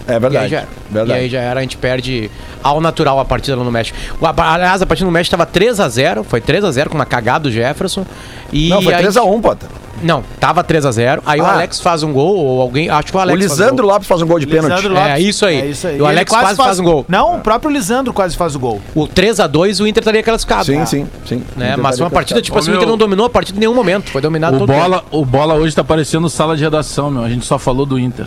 É E aí verdade. já era. verdade. E aí já era, a gente perde ao natural a partida lá no México. Aliás, a partida no México tava 3x0, foi 3x0 com uma cagada do Jefferson. E Não, foi aí- 3x1, Potter. Não, tava 3x0. Aí o Ah. Alex faz um gol, ou alguém. Acho que o O Alex. faz um Lisandro. Lopes faz um gol de pênalti. Lisandro É, isso aí. É isso aí. E o Alex quase faz um gol. Não, o próprio Lisandro quase faz o gol. O 3x2, o Inter estaria classificado. Sim, sim, sim. Né? Mas foi uma partida, tipo Ô, assim, o Inter meu- não dominou a partida em nenhum momento. Foi dominado O todo bola, o bola hoje tá parecendo sala de redação, meu. A gente só falou do Inter.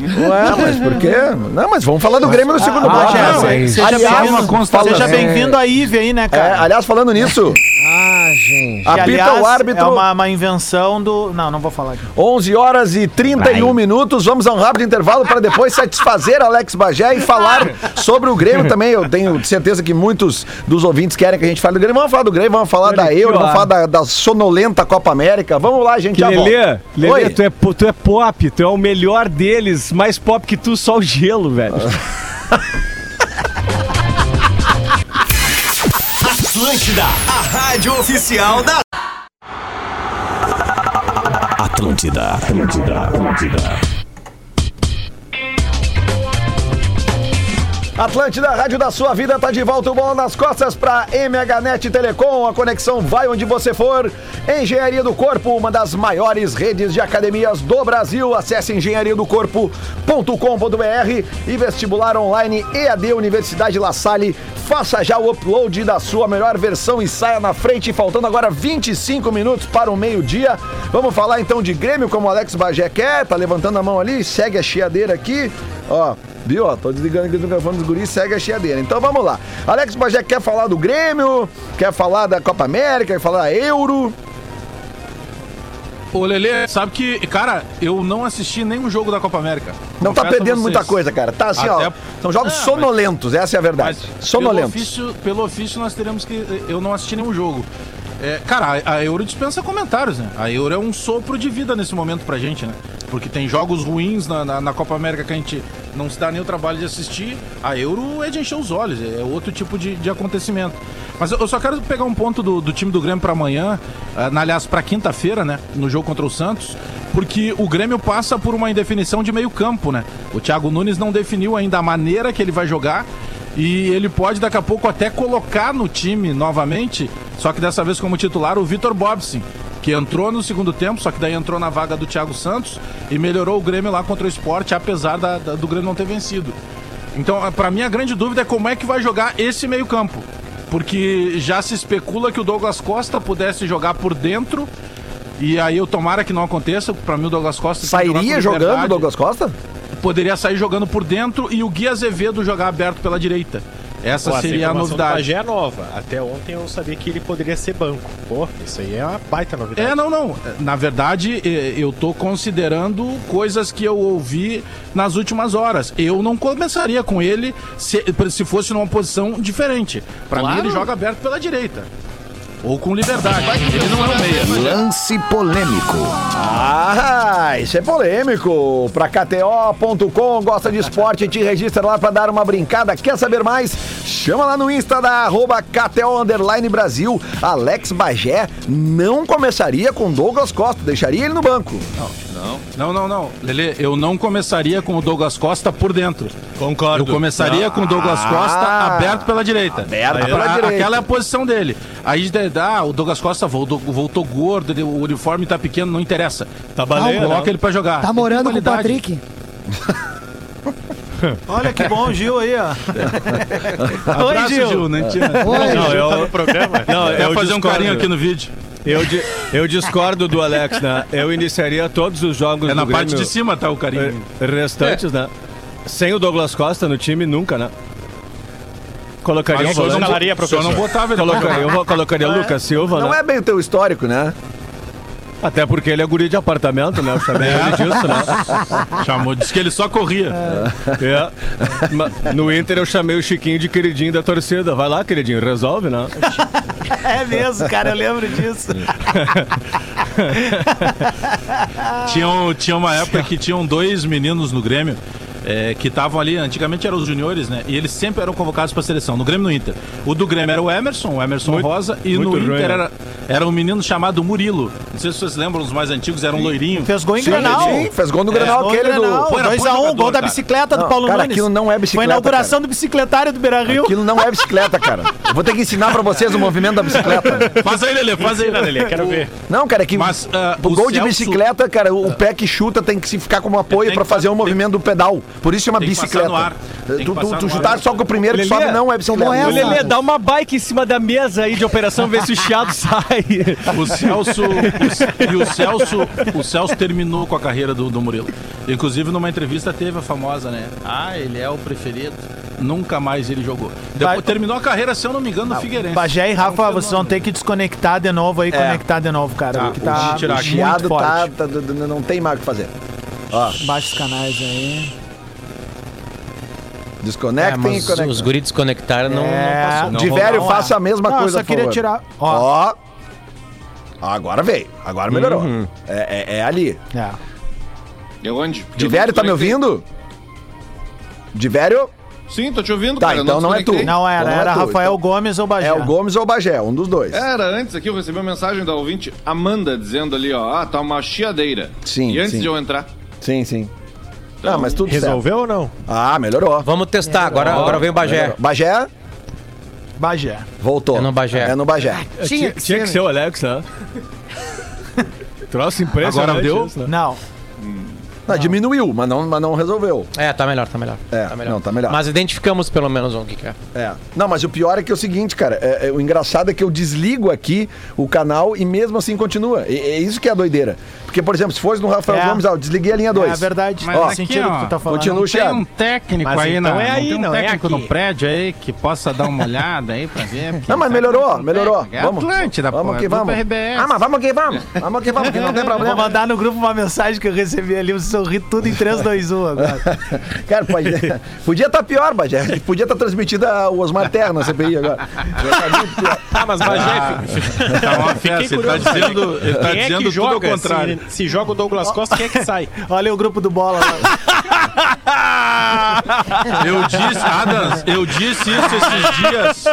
Ué, mas por quê? Não, mas vamos falar do Grêmio no segundo Ah, bloco. né? se- seja bem-vindo. à IVE aí, né, é, cara? aliás, falando nisso, Ah, gente. Que, apita aliás, o árbitro. É uma, uma invenção do. Não, não vou falar aqui. 11 horas e 31 minutos. Vamos a um rápido intervalo para depois satisfazer Alex Bagé e falar sobre o Grêmio também. Eu tenho certeza que muitos dos ouvintes querem que a gente fale do Grêmio. Vamos falar do Grêmio, vamos falar da aqui, Euro, vamos falar da, da sonolenta Copa América. Vamos lá, gente. Lelê, Lelê, Oi. tu é, tu é pop, tu é o melhor deles, mais pop que tu, só o gelo, velho. Atlântida, a rádio oficial da Atlântida, Atlântida, Atlântida. Atlântida, Rádio da Sua Vida, tá de volta o Bola nas Costas para MHNet Telecom. A conexão vai onde você for. Engenharia do Corpo, uma das maiores redes de academias do Brasil. Acesse engenhariadocorpo.com.br e vestibular online EAD Universidade La Salle. Faça já o upload da sua melhor versão e saia na frente. Faltando agora 25 minutos para o meio-dia. Vamos falar então de Grêmio, como o Alex Bagé quer. Tá levantando a mão ali, segue a chiadeira aqui. Ó, viu? Ó, tô desligando aqui o microfone dos guris, segue a chiadeira. Então vamos lá. Alex Bagé quer falar do Grêmio, quer falar da Copa América, quer falar da Euro. Ô, Lelê, sabe que, cara, eu não assisti nenhum jogo da Copa América. Não tá perdendo muita coisa, cara. Tá assim, ó. Até- São jogos Não, mas- sonolentos, essa é a verdade. Mas pelo sonolentos. ofício, pelo ofício nós teremos que. Eu não assisti nenhum jogo. É, cara, a, a Euro dispensa comentários, né? A Euro é um sopro de vida nesse momento pra gente, né? Porque tem jogos ruins na, na, na Copa América que a gente não se dá nem o trabalho de assistir. A Euro é de encher os olhos, é outro tipo de, de acontecimento. Mas eu, só quero pegar um ponto do, do time do Grêmio pra amanhã, na- aliás, pra quinta-feira, né? No jogo contra o Santos, porque o Grêmio passa por uma indefinição de meio campo, né? O Thiago Nunes não definiu ainda a maneira que ele vai jogar. E ele pode daqui a pouco até colocar no time novamente, só que dessa vez como titular, o Vitor Bobson, que entrou no segundo tempo, só que daí entrou na vaga do Thiago Santos e melhorou o Grêmio lá contra o esporte, apesar da- da- do Grêmio não ter vencido. Então, pra mim, a grande dúvida é como é que vai jogar esse meio-campo. Porque já se especula que o Douglas Costa pudesse jogar por dentro. E aí eu tomara que não aconteça, pra mim o Douglas Costa Sairia jogando liberdade Douglas Costa? poderia sair jogando por dentro e o Gui Azevedo jogar aberto pela direita. Essa Pô, seria a novidade. Bagé é nova. Até ontem eu sabia que ele poderia ser banco. Pô, isso aí é uma baita novidade. É, não, não. Na verdade, eu tô considerando coisas que eu ouvi nas últimas horas. Eu não começaria com ele se, se fosse numa posição diferente. Pra mim, ele joga aberto pela direita. Ou com liberdade. Ele não é um meia. Lance polêmico. Ah, isso é polêmico. Pra KTO.com, gosta de esporte, te registra lá pra dar uma brincada. Quer saber mais? Chama lá no Insta da arroba KTO Underline Brasil. Alex Bagé não começaria com Douglas Costa, deixaria ele no banco. Não, Não, não, não. Lele, eu não começaria com o Douglas Costa por dentro. Concordo. Eu começaria com o Douglas Costa aberto pela direita. Aberto Aí, pela a- direita. Aquela é a posição dele. Aí ah, o Douglas Costa voltou, voltou gordo, ele- o uniforme tá pequeno, não interessa. Tá baleia, Coloca né? ele pra jogar. Tá morando com o. Patrick. Olha que bom o Gil aí, ó. Abraço, Oi, Gil. Gil. Não, tinha... Oi. Não, eu, Tá no programa? não, Quer eu fazer um carinho aqui no vídeo. Eu, di- eu discordo do Alex, né? Eu iniciaria todos os jogos É na do parte Grêmio de cima, tá o carinho. eh, restantes, né? Sem o Douglas Costa no time, nunca, né? Colocaria Mas um o senhor não, volante. escalaria, o senhor não professor. botava ele Colocaria, eu vou- colocaria Lucas Silva, Não né? é bem o teu histórico, né? Até porque ele é guri de apartamento, né? Eu chamei ele disso, né? Chamou, disse que ele só corria. É. Ma- No Inter eu chamei o Chiquinho de queridinho da torcida. Vai lá, queridinho, resolve, né? É mesmo, cara, eu lembro disso. Tinha, um- tinha uma época que tinham dois meninos no Grêmio é, que estavam ali, antigamente eram os juniores, né? E eles sempre eram convocados pra seleção, no Grêmio e no Inter. O do Grêmio era o Emerson, o Emerson Muito- Rosa, e no ruim, Inter né? Era, um menino chamado Murilo. Não sei se vocês lembram, os mais antigos, era um loirinho. Fez gol em Sim, Grenal. sim, fez gol no Gol em aquele do... Pô, era bom 2x1, gol jogador, da cara. bicicleta do Paulo cara, Nunes. aquilo não é bicicleta, Foi a inauguração cara. do bicicletário do Beira Rio. Aquilo não é bicicleta, cara. Eu vou ter que ensinar pra vocês o movimento da bicicleta. Faz aí, Lelê, faz aí. Lelê, quero ver. Não, cara, é que Mas, ah, o gol de Celso- bicicleta, cara, o pé que chuta tem que se ficar como apoio pra fazer o movimento do pedal. Por isso chama tem que passar bicicleta. Que Tu, tu, tu no chutar ar. só com o primeiro que Lelê, sobe não é bicicleta. Ô, essa? Lelê, dá uma bike em cima da mesa aí de operação, vê se o chiado sai. O Celso. o- e o Celso. O Celso terminou com a carreira do, do Murilo. Inclusive, numa entrevista teve a famosa, né? Ah, ele é o preferido. Nunca mais ele jogou. Depois, Vai- terminou a carreira, se eu não me engano, no Figueirense. Bagé e É Rafa, fenômeno. vocês vão ter que desconectar de novo aí, conectar de novo, cara. Tá, porque o tá tirar O chiado muito tá, forte. tá- d- não tem mais o que fazer. Baixa os canais aí. É, Desconectem e mas conectem. os guris desconectaram, não, É. não passou. De velho, não, faça é. a mesma Não, eu coisa, só por queria favor. tirar- ó. Ó. Agora veio. Agora melhorou. Uhum. É, é- é ali. É. E onde? De Eu velho, tá me ouvindo? De velho? Sim, tô te ouvindo, Tá, cara. eu então não é desconectei. tu. Não era, Então não é era tu, Rafael então. Gomes ou Bagé. É o Gomes ou o Bagé, um dos dois. Era antes aqui, eu recebi uma mensagem da ouvinte Amanda dizendo ali, ó, ah, tá uma chiadeira. Sim, E antes sim. de eu entrar, Sim, sim. Ah, mas tudo Resolveu ou não? certo. Ah, melhorou. Vamos testar, agora, agora vem o Bagé. Melhorou. Bagé, Bagé. voltou. É no Bagé. É no Bagé. Tinha, tinha que ser o Alex, né? Troço impressionante. Agora deu? isso, né? Não. Ah, diminuiu, mas não, mas não resolveu. É, tá melhor, tá melhor. É, tá melhor. não, tá melhor. Mas identificamos pelo menos o que que é. É. Não, mas o pior é que é o seguinte, cara. é- é- o engraçado é que eu desligo aqui o canal e mesmo assim continua. E- é isso que é a doideira. Porque, por exemplo, se fosse no Rafael É. Gomes, eu desliguei a linha 2. É verdade. Mas Ó, aqui, sentido ó, que tu tá falando. continua Tem um técnico Mas aí, então na, é aí, tem um não é técnico no prédio aí que possa dar uma olhada aí pra ver. Não, mas melhorou, que não melhorou. É Vamos. Atlântida, Vamos pô, que é grupo vamos. RBS. Ah, mas vamos que vamos. Vamos que vamos, que não tem Eu vou problema. mandar no grupo uma mensagem que eu recebi ali, eu sorri tudo em 3, 2, 1 agora. Cara, pode, podia estar pior, Bagé. Podia estar transmitida o Osmar Terra na CPI agora. Já tá muito pior. Ah, mas Bagé, fi- Tá uma festa, ele tá curioso. dizendo, ele tá quem é dizendo que tudo joga? ao contrário. Se, se joga o Douglas Costa, quem é que sai? Olha o grupo do bola lá. Eu disse, Adams, eu disse isso esses dias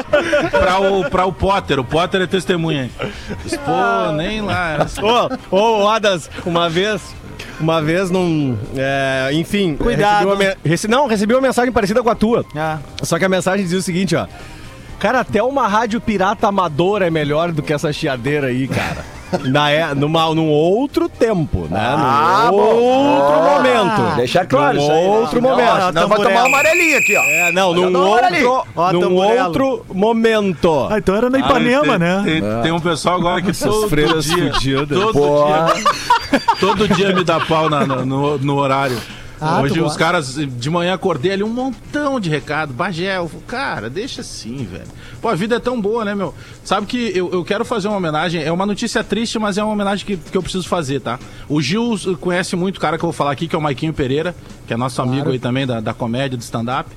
pra o, pra o Potter. O Potter é testemunha. Pô, nem lá. Ô, ô, Adas, uma vez. Uma vez num. é, enfim. Cuidado. recebi uma rece- não, recebi uma mensagem parecida com a tua. Ah. Só que a mensagem dizia o seguinte, ó. Cara, até uma rádio pirata amadora é melhor do que essa chiadeira aí, cara. Na, é, numa, num outro tempo, né? Ah, num outro Ah, momento. Deixa claro Num isso aí. né? outro Não, momento. Senão vai Tamburello. tomar uma amarelinha aqui, ó. É, não, num não, outro, Ó, num outro momento. Ah, então era na Ipanema, tem, né? Tem, tem um pessoal agora que todo dia, fudidas. todo dia, todo dia me dá pau na- no, no horário. Ah, Hoje os gosta. caras, de manhã acordei ali um montão de recado. Bagé, eu cara, deixa assim, velho. Pô, a vida é tão boa, né, meu? Sabe que eu, eu quero fazer uma homenagem, é uma notícia triste, mas é uma homenagem que, que eu preciso fazer, tá? O Gil conhece muito o cara que eu vou falar aqui, que é o Maiquinho Pereira, que é nosso amigo aí também da, da comédia, do stand-up.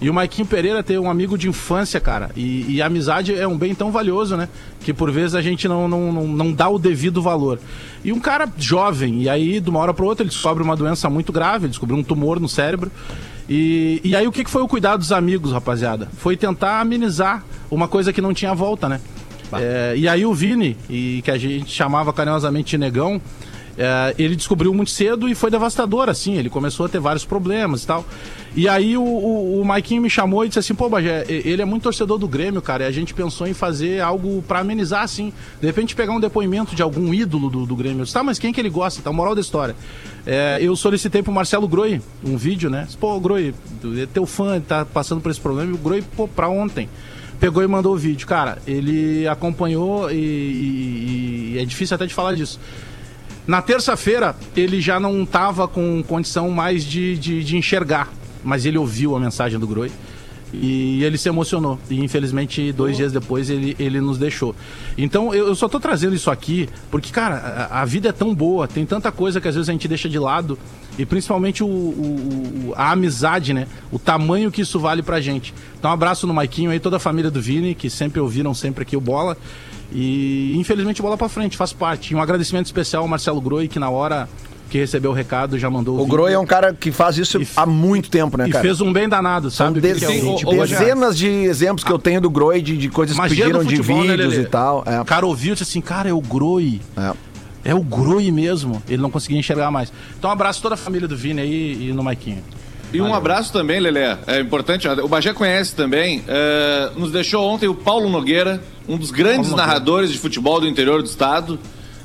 E o Maiquinho Pereira tem um amigo de infância, cara. E, e a amizade é um bem tão valioso, né? Que por vezes a gente não, não, não, não dá o devido valor. E um cara jovem, e aí de uma hora para outra ele descobre uma doença muito grave, ele descobriu um tumor no cérebro. E, e aí o que que foi o cuidado dos amigos, rapaziada? Foi tentar amenizar uma coisa que não tinha volta, né? É, e aí o Vini, e que a gente chamava carinhosamente de Negão, É, ele descobriu muito cedo e foi devastador, assim. Ele começou a ter vários problemas e tal. E aí o, o, o Maikinho me chamou e disse assim, pô, Bagé, ele é muito torcedor do Grêmio, cara. E a gente pensou em fazer algo pra amenizar, assim. De repente pegar um depoimento de algum ídolo do, do Grêmio. Eu disse, tá, mas quem que ele gosta? Tá, moral da história. É, eu solicitei pro Marcelo Groi um vídeo, né? Pô, Groi, é teu fã, tá passando por esse problema. E o Groi, pô, pra ontem. Pegou e mandou o vídeo. Cara, ele acompanhou e- e- e é difícil até de falar disso. Na terça-feira, ele já não estava com condição mais de, de, de enxergar, mas ele ouviu a mensagem do Groi e ele se emocionou. E infelizmente, dois dias depois, ele, ele nos deixou. Então, eu, eu só tô trazendo isso aqui porque, cara, a, a vida é tão boa, tem tanta coisa que às vezes a gente deixa de lado. E principalmente o- o- a amizade, né? O tamanho que isso vale pra gente. Então, um abraço no Maiquinho aí, toda a família do Vini, que sempre ouviram sempre aqui o Bola. E infelizmente bola pra frente, faz parte. E um agradecimento especial ao Marcelo Groi, que na hora que recebeu o recado já mandou O vídeo. Groi é um cara que faz isso há muito tempo, né, E cara? fez um bem danado, São sabe? Que é o- de- o- o- dezenas de exemplos que eu tenho do Groi, de, de coisas que pediram do de futebol, né, vídeos Lelê? e tal. É. O cara ouviu e disse assim, cara, é o Groi. É. o Groi mesmo. Ele não conseguia enxergar mais. Então um abraço a toda a família do Vini aí e no Maiquinho. E um abraço também, Lelé. É importante, o Bagé conhece também. é, nos deixou ontem o Paulo Nogueira, um dos grandes narradores de futebol do interior do estado.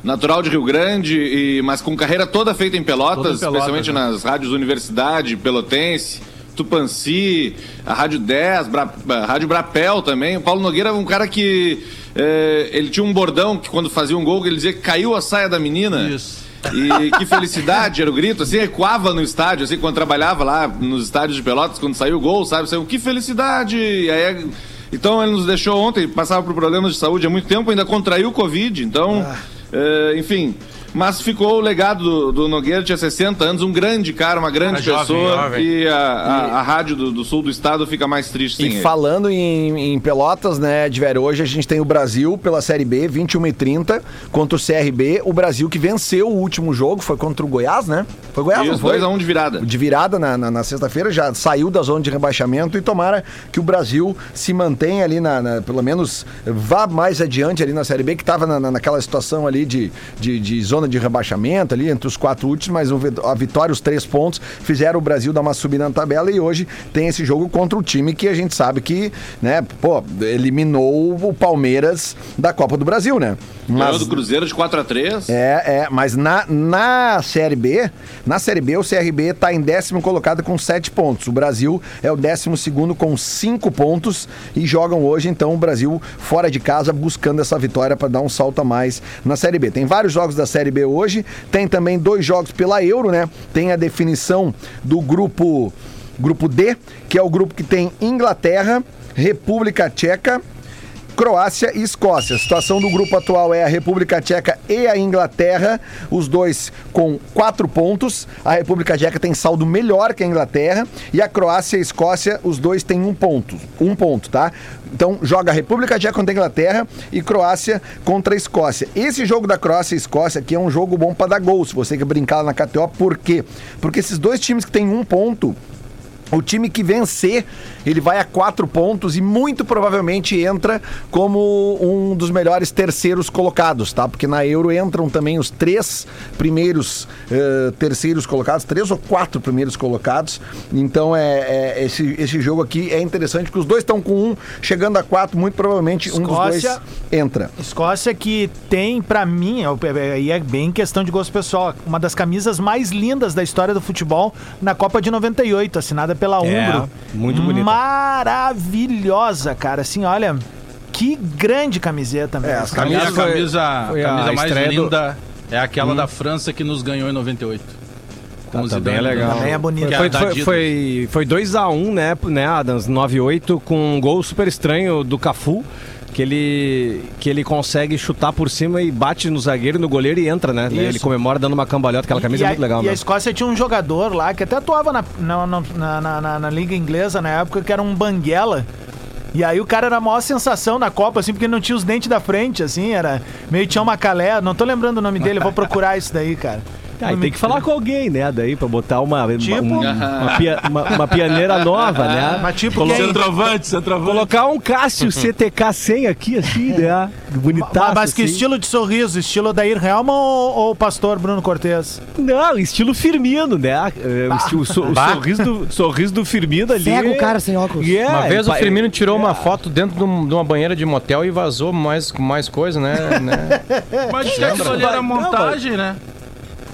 Natural de Rio Grande, e, mas com carreira toda feita em Pelotas, em Pelotas, especialmente né? nas rádios Universidade, Pelotense, Tupanci, a Rádio 10, Bra- a Rádio Brapel também. O Paulo Nogueira é um cara que. é, ele tinha um bordão que quando fazia um gol, ele dizia que caiu a saia da menina. Isso. E que felicidade era o grito, assim, ecoava no estádio, assim, quando trabalhava lá nos estádios de Pelotas, quando saiu o gol, sabe? Saiu, que felicidade! E aí, então ele nos deixou ontem, passava por problemas de saúde há muito tempo, ainda contraiu o Covid, então, é, enfim. Mas ficou o legado do, do Nogueira, tinha 60 anos, um grande cara, uma grande Cara jovem, pessoa. jovem. E a, a- a rádio do, do sul do estado fica mais triste sem E ele. falando em, em Pelotas, né, de velho, hoje a gente tem o Brasil pela Série B, 21 e 30 contra o CRB. O Brasil que venceu o último jogo, foi contra o Goiás, né? Foi Goiás, não Isso, foi? 2x1 de virada. De virada na, na- na sexta-feira, já saiu da zona de rebaixamento e tomara que o Brasil se mantenha ali, na, na- pelo menos vá mais adiante ali na Série B, que estava na, na- naquela situação ali de, de, de zona de rebaixamento ali, entre os quatro últimos, mas a vitória, os três pontos, fizeram o Brasil dar uma subida na tabela e hoje tem esse jogo contra o time que a gente sabe que, né, pô, eliminou o Palmeiras da Copa do Brasil, né? Ganhou do Cruzeiro de 4x3. É, é, mas na, na Série B, na Série B, o CRB tá em décimo colocado com sete pontos. O Brasil é o décimo segundo com cinco pontos e jogam hoje, então, o Brasil fora de casa buscando essa vitória para dar um salto a mais na Série B. Tem vários jogos da Série B hoje, tem também dois jogos pela Euro, né? Tem a definição do grupo, grupo D, que é o grupo que tem Inglaterra, República Tcheca, Croácia e Escócia. A situação do grupo atual é a República Tcheca e a Inglaterra, os dois com quatro pontos. A República Tcheca tem saldo melhor que a Inglaterra e a Croácia e a Escócia, os dois têm um ponto. Um ponto, tá? Então joga a República Tcheca contra a Inglaterra e Croácia contra a Escócia. Esse jogo da Croácia e Escócia aqui é um jogo bom para dar gol, se você quer brincar lá na KTO. Por quê? Porque esses dois times que têm um ponto o time que vencer, ele vai a quatro pontos e muito provavelmente entra como um dos melhores terceiros colocados, tá? Porque na Euro entram também os três primeiros eh, terceiros colocados, três ou quatro primeiros colocados. Então é, é- esse, esse jogo aqui é interessante porque os dois estão com um chegando a quatro, muito provavelmente um dos Escócia- dois entra. Escócia que tem, pra mim, e é bem questão de gosto pessoal, uma das camisas mais lindas da história do futebol na Copa de 98, assinada pela É, Umbro. muito bonita. Maravilhosa, cara. Assim, olha, que grande camiseta mesmo. as A minha Camisa foi- camisa, foi a camisa mais estreia do- linda é aquela da França que nos ganhou em 98. Com o Tá bem legal. Também é bonito. Foi, foi, Adidas. foi, foi 2x1, né, né, Adams? 9-8, com um gol super estranho do Cafu. Que ele, que ele consegue chutar por cima e bate no zagueiro, no goleiro e entra, né? Isso. Ele comemora dando uma cambalhota. Aquela camisa e é muito legal E a mesmo. Escócia tinha um jogador lá que até atuava na, na, na, na- na- na Liga Inglesa na época, que era um Banguela. E aí o cara era a maior sensação na Copa, assim, porque não tinha os dentes da frente, assim, era meio tinha uma calé. Não tô lembrando o nome dele, vou procurar isso daí, cara. Aí tem que falar com alguém, né? Daí pra botar uma, uma- Tipo? um- uma, pia- uma- uma pianeira nova, né? Mas tipo, Colo- quem? Centroavante, centroavante. Colocar um Cássio CTK 100 aqui, assim, né? Bonitaço. Mas, mas que assim. estilo de sorriso? Estilo Dair Helman ou, pastor Bruno Cortez? Não, estilo Firmino, né? É, o, estilo- o so- o sorriso, do, sorriso do Firmino ali. Cega o cara sem óculos. É, Uma vez o Firmino tirou uma foto dentro de, um- uma banheira de motel e vazou mais, com mais coisa, né? né? Mas que aquilo ali era montagem, né?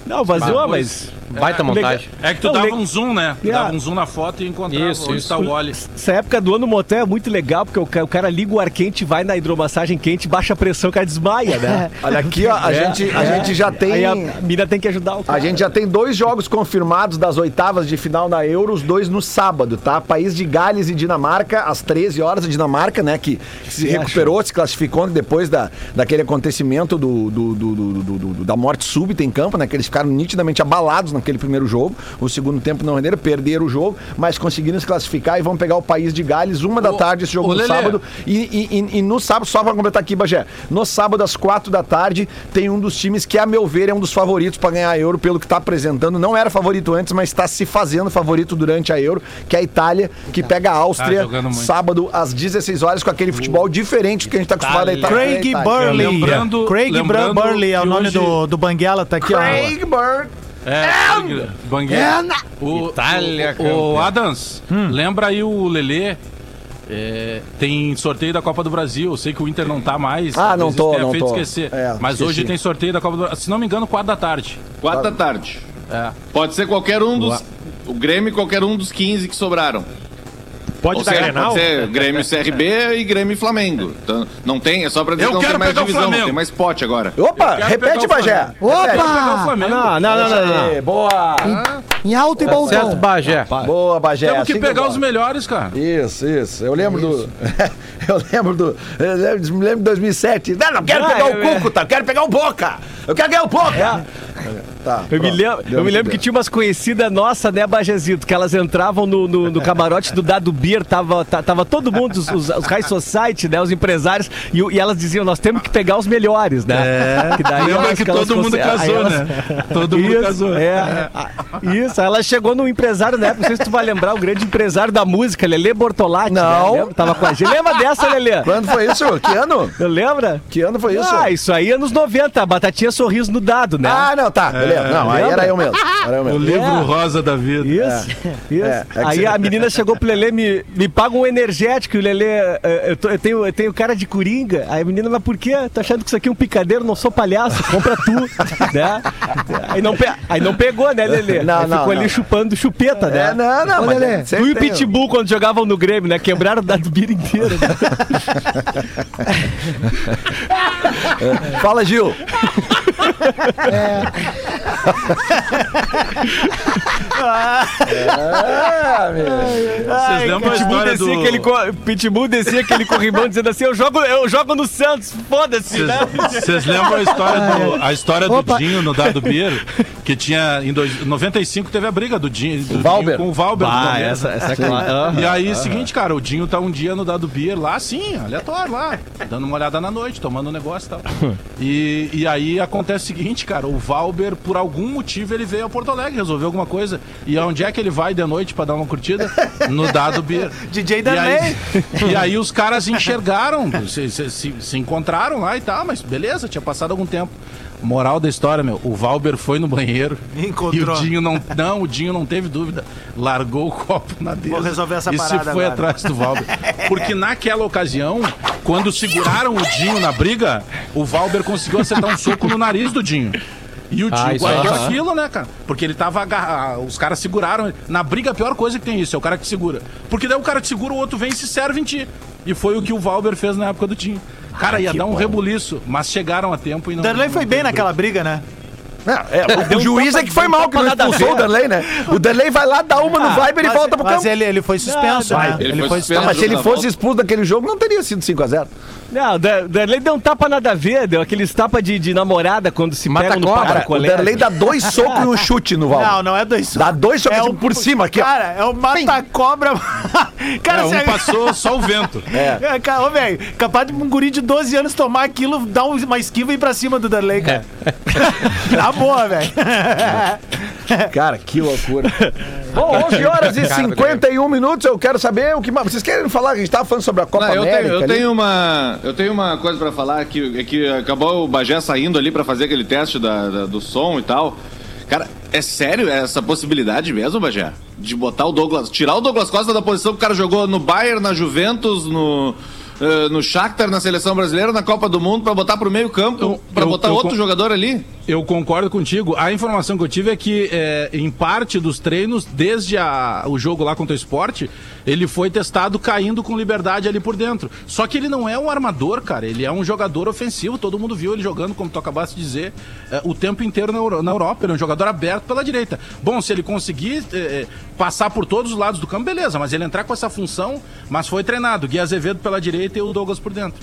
Não, vazou, mas. Baita montagem. É que tu dava um zoom, né? Tu dava um zoom na foto e encontrava Isso, onde isso. está o óleo. Essa época do ano motel é muito legal, porque o ca- o cara, liga o ar quente, vai na hidromassagem quente, baixa a pressão, o cara desmaia, né? Olha aqui, ó, a, É, gente, a é. gente já tem. Aí a mina tem que ajudar o cara. A gente já tem dois jogos confirmados das oitavas de final na Euro, os dois no sábado, tá? País de Gales e Dinamarca, às 13 horas, a Dinamarca, né, que se recuperou, se classificou depois da, daquele acontecimento do, do- do- do- do- do- da morte súbita em campo, né, que eles ficaram nitidamente abalados naquele primeiro jogo, o segundo tempo não renderam, perderam o jogo, mas conseguiram se classificar e vão pegar o País de Gales, uma da tarde, esse jogo no Lelê. sábado, e, e- e- e no sábado, só pra completar aqui, Bagé, no sábado às quatro da tarde, tem um dos times que, a meu ver, é um dos favoritos pra ganhar a Euro, pelo que tá apresentando. Não era favorito antes, mas está se fazendo favorito durante a Euro, que é a Itália, que pega a Áustria Tá jogando muito. sábado às 16 horas, com aquele futebol diferente que a gente tá acostumado a Itália. Craig. Burley. Lembrando- Craig lembrando Burley é o nome hoje- do, do Banguela, tá aqui, ó. Craig Burley. É, Banguela. O, Itália, o, o. Adams, lembra aí o Lelê? é, tem sorteio da Copa do Brasil. Eu sei que o Inter não tá mais. Ah, não tô, não feito tô. esquecer. É, Mas esqueci. hoje tem sorteio da Copa do Brasil. Se não me engano, 4 da tarde. Quatro da tarde. É. Pode ser qualquer um dos. O Grêmio e qualquer um dos 15 que sobraram. Pode Ou dar seja, Grenal? pode ser Grêmio CRB e Grêmio e Flamengo. Então, não tem, é só pra dizer que não quero tem mais pegar o divisão, Flamengo. tem mais pote agora. Opa, repete, Bagé. Opa! Não, não, não, não, não. Boa. Em alto e bom Certo. Bagé. Boa, Bagé. Temos que assim pegar os melhores, cara. Isso, isso. Eu lembro do. eu lembro do. Eu lembro, me lembro de 2007. Não, não quero Ah, pegar é, o Cúcuta, eu quero pegar o Boca. Eu quero ganhar o Boca. Tá, Eu me, lembro, eu me lembro que tinha umas conhecidas nossas, né, Bajezito? Que elas entravam no, no, no camarote do Dado Beer, tava, ta- tava todo mundo, os, os, os High Society, né, os empresários, e, e elas diziam, nós temos que pegar os melhores, né? É. Que daí Lembra que elas todo mundo casou, elas- né? Todo mundo Isso, casou. É, isso, aí ela chegou no empresário época, não sei se tu vai lembrar, o grande empresário da música, Lelê Bortolatti. Não. Né? Lembra? Tava com a gente. Lembra dessa, Lelê? Quando foi isso? Que ano? Não lembra? Que ano foi isso? Ah, isso aí anos 90, a batatinha sorriso no dado, né? Ah, não, tá, beleza. Não, aí lembra? era eu mesmo. Era eu O mesmo. livro É. rosa da vida. Isso, isso. É, é Aí você- a menina chegou pro Lelê, me, me paga um energético, e o Lelê, eu, tô- eu tenho, eu tenho cara de coringa. Aí a menina, mas por quê? Tá achando que isso aqui é um picadeiro? Não sou palhaço, compra tu. né? aí, não pe- aí não pegou, né, Lelê? Não, aí não, ficou não. ali chupando chupeta, né? É, não, não, Ô, mas Lelê, Tu e o Pitbull quando jogavam no Grêmio, né? Quebraram o dado inteiro. Né? Fala, Gil. É, meu. Vocês lembram a Pitbull história descia, do... aquele, co- Pitbull descia aquele corrimão dizendo assim: eu jogo, eu jogo no Santos, foda-se, né? Vocês lembram a história do, a história do. Dinho no Dado Beer? Que tinha, em dois, 95 teve a briga do Dinho, do Dinho com o Valber. do Ah, essa, essa é clara. E aí, seguinte, cara, o Dinho tá um dia no Dado Beer lá, assim, aleatório lá, dando uma olhada na noite, tomando um negócio e tal. E, e aí acontece o seguinte, cara, o Valber, por algum motivo, ele veio a Porto Alegre, resolveu alguma coisa. E onde é que ele vai de noite pra dar uma curtida? No Dado Beer. DJ E Danley. aí, e aí os caras enxergaram, se, se- se- se encontraram lá e tal, mas beleza, tinha passado algum tempo. Moral da história, meu, o Valber foi no banheiro Encontrou. e o Dinho não, não, o Dinho não teve dúvida, largou o copo na mesa Vou resolver essa e se parada foi agora. atrás do Valber. Porque naquela ocasião, quando seguraram o Dinho na briga, o Valber conseguiu acertar um soco no nariz do Dinho. E o Ah, Dinho guardou aí. aquilo, né, cara? Porque ele tava agarrado. Os caras seguraram. ele. Na briga, a pior coisa que tem isso, é o cara que segura. Porque daí o cara te segura, o outro vem e se serve em ti. E foi o que o Valber fez na época do Dinho. Cara, ia dar um rebuliço, mas chegaram a tempo e não. Darley não foi bem teve naquela briga, né? Não, é, o, juiz é que foi mal, que não expulsou o. Derlei, né? O Derlei vai lá, dá uma no Viber e mas, volta pro mas campo. ele, ele foi suspenso, né? Ele foi Tá, suspenso. mas se ele na fosse expulso daquele jogo, não teria sido 5x0. Não, o Da- Darley deu um tapa nada a ver, deu aqueles tapas de, de namorada quando se Mata pega no cobra. papo Cara, o. Derlei dá dois socos e um chute no Valber. Não, não é dois Dá dois socos É tipo, o- por cima aqui, ó. Cara, é o mata-cobra. cara, É, você- um passou só o vento. É, cara, ô, velho, capaz de um guri de 12 anos tomar aquilo, dar um- uma esquiva e ir pra cima do Darley, cara. Dá Tá boa, velho. Cara, que loucura. Bom, 11 horas e 51 minutos. Eu quero saber o que mais. Vocês querem falar? A gente tava falando sobre a Copa Não, eu, América. tenho, eu, ali. tenho uma, eu tenho uma coisa pra falar que, é que acabou o Bagé saindo ali pra fazer aquele teste da- da- do som e tal. Cara, é sério essa possibilidade mesmo, Bagé? De botar o Douglas, tirar o Douglas Costa da posição que o cara jogou no Bayern, na Juventus, no, eh, no Shakhtar, na seleção brasileira, na Copa do Mundo, pra botar pro meio campo, eu- botar eu outro jogador ali? Eu concordo contigo. A informação que eu tive é que, é, em parte dos treinos, desde a- o jogo lá contra o esporte, ele foi testado caindo com liberdade ali por dentro. Só que ele não é um armador, cara. Ele é um jogador ofensivo. Todo mundo viu ele jogando, como tu acabaste de dizer, é, o tempo inteiro na, Euro- na Europa. Ele é um jogador aberto pela direita. Bom, se ele conseguir é, é, passar por todos os lados do campo, beleza. Mas ele entrar com essa função, mas foi treinado. Gui Azevedo pela direita e o Douglas por dentro.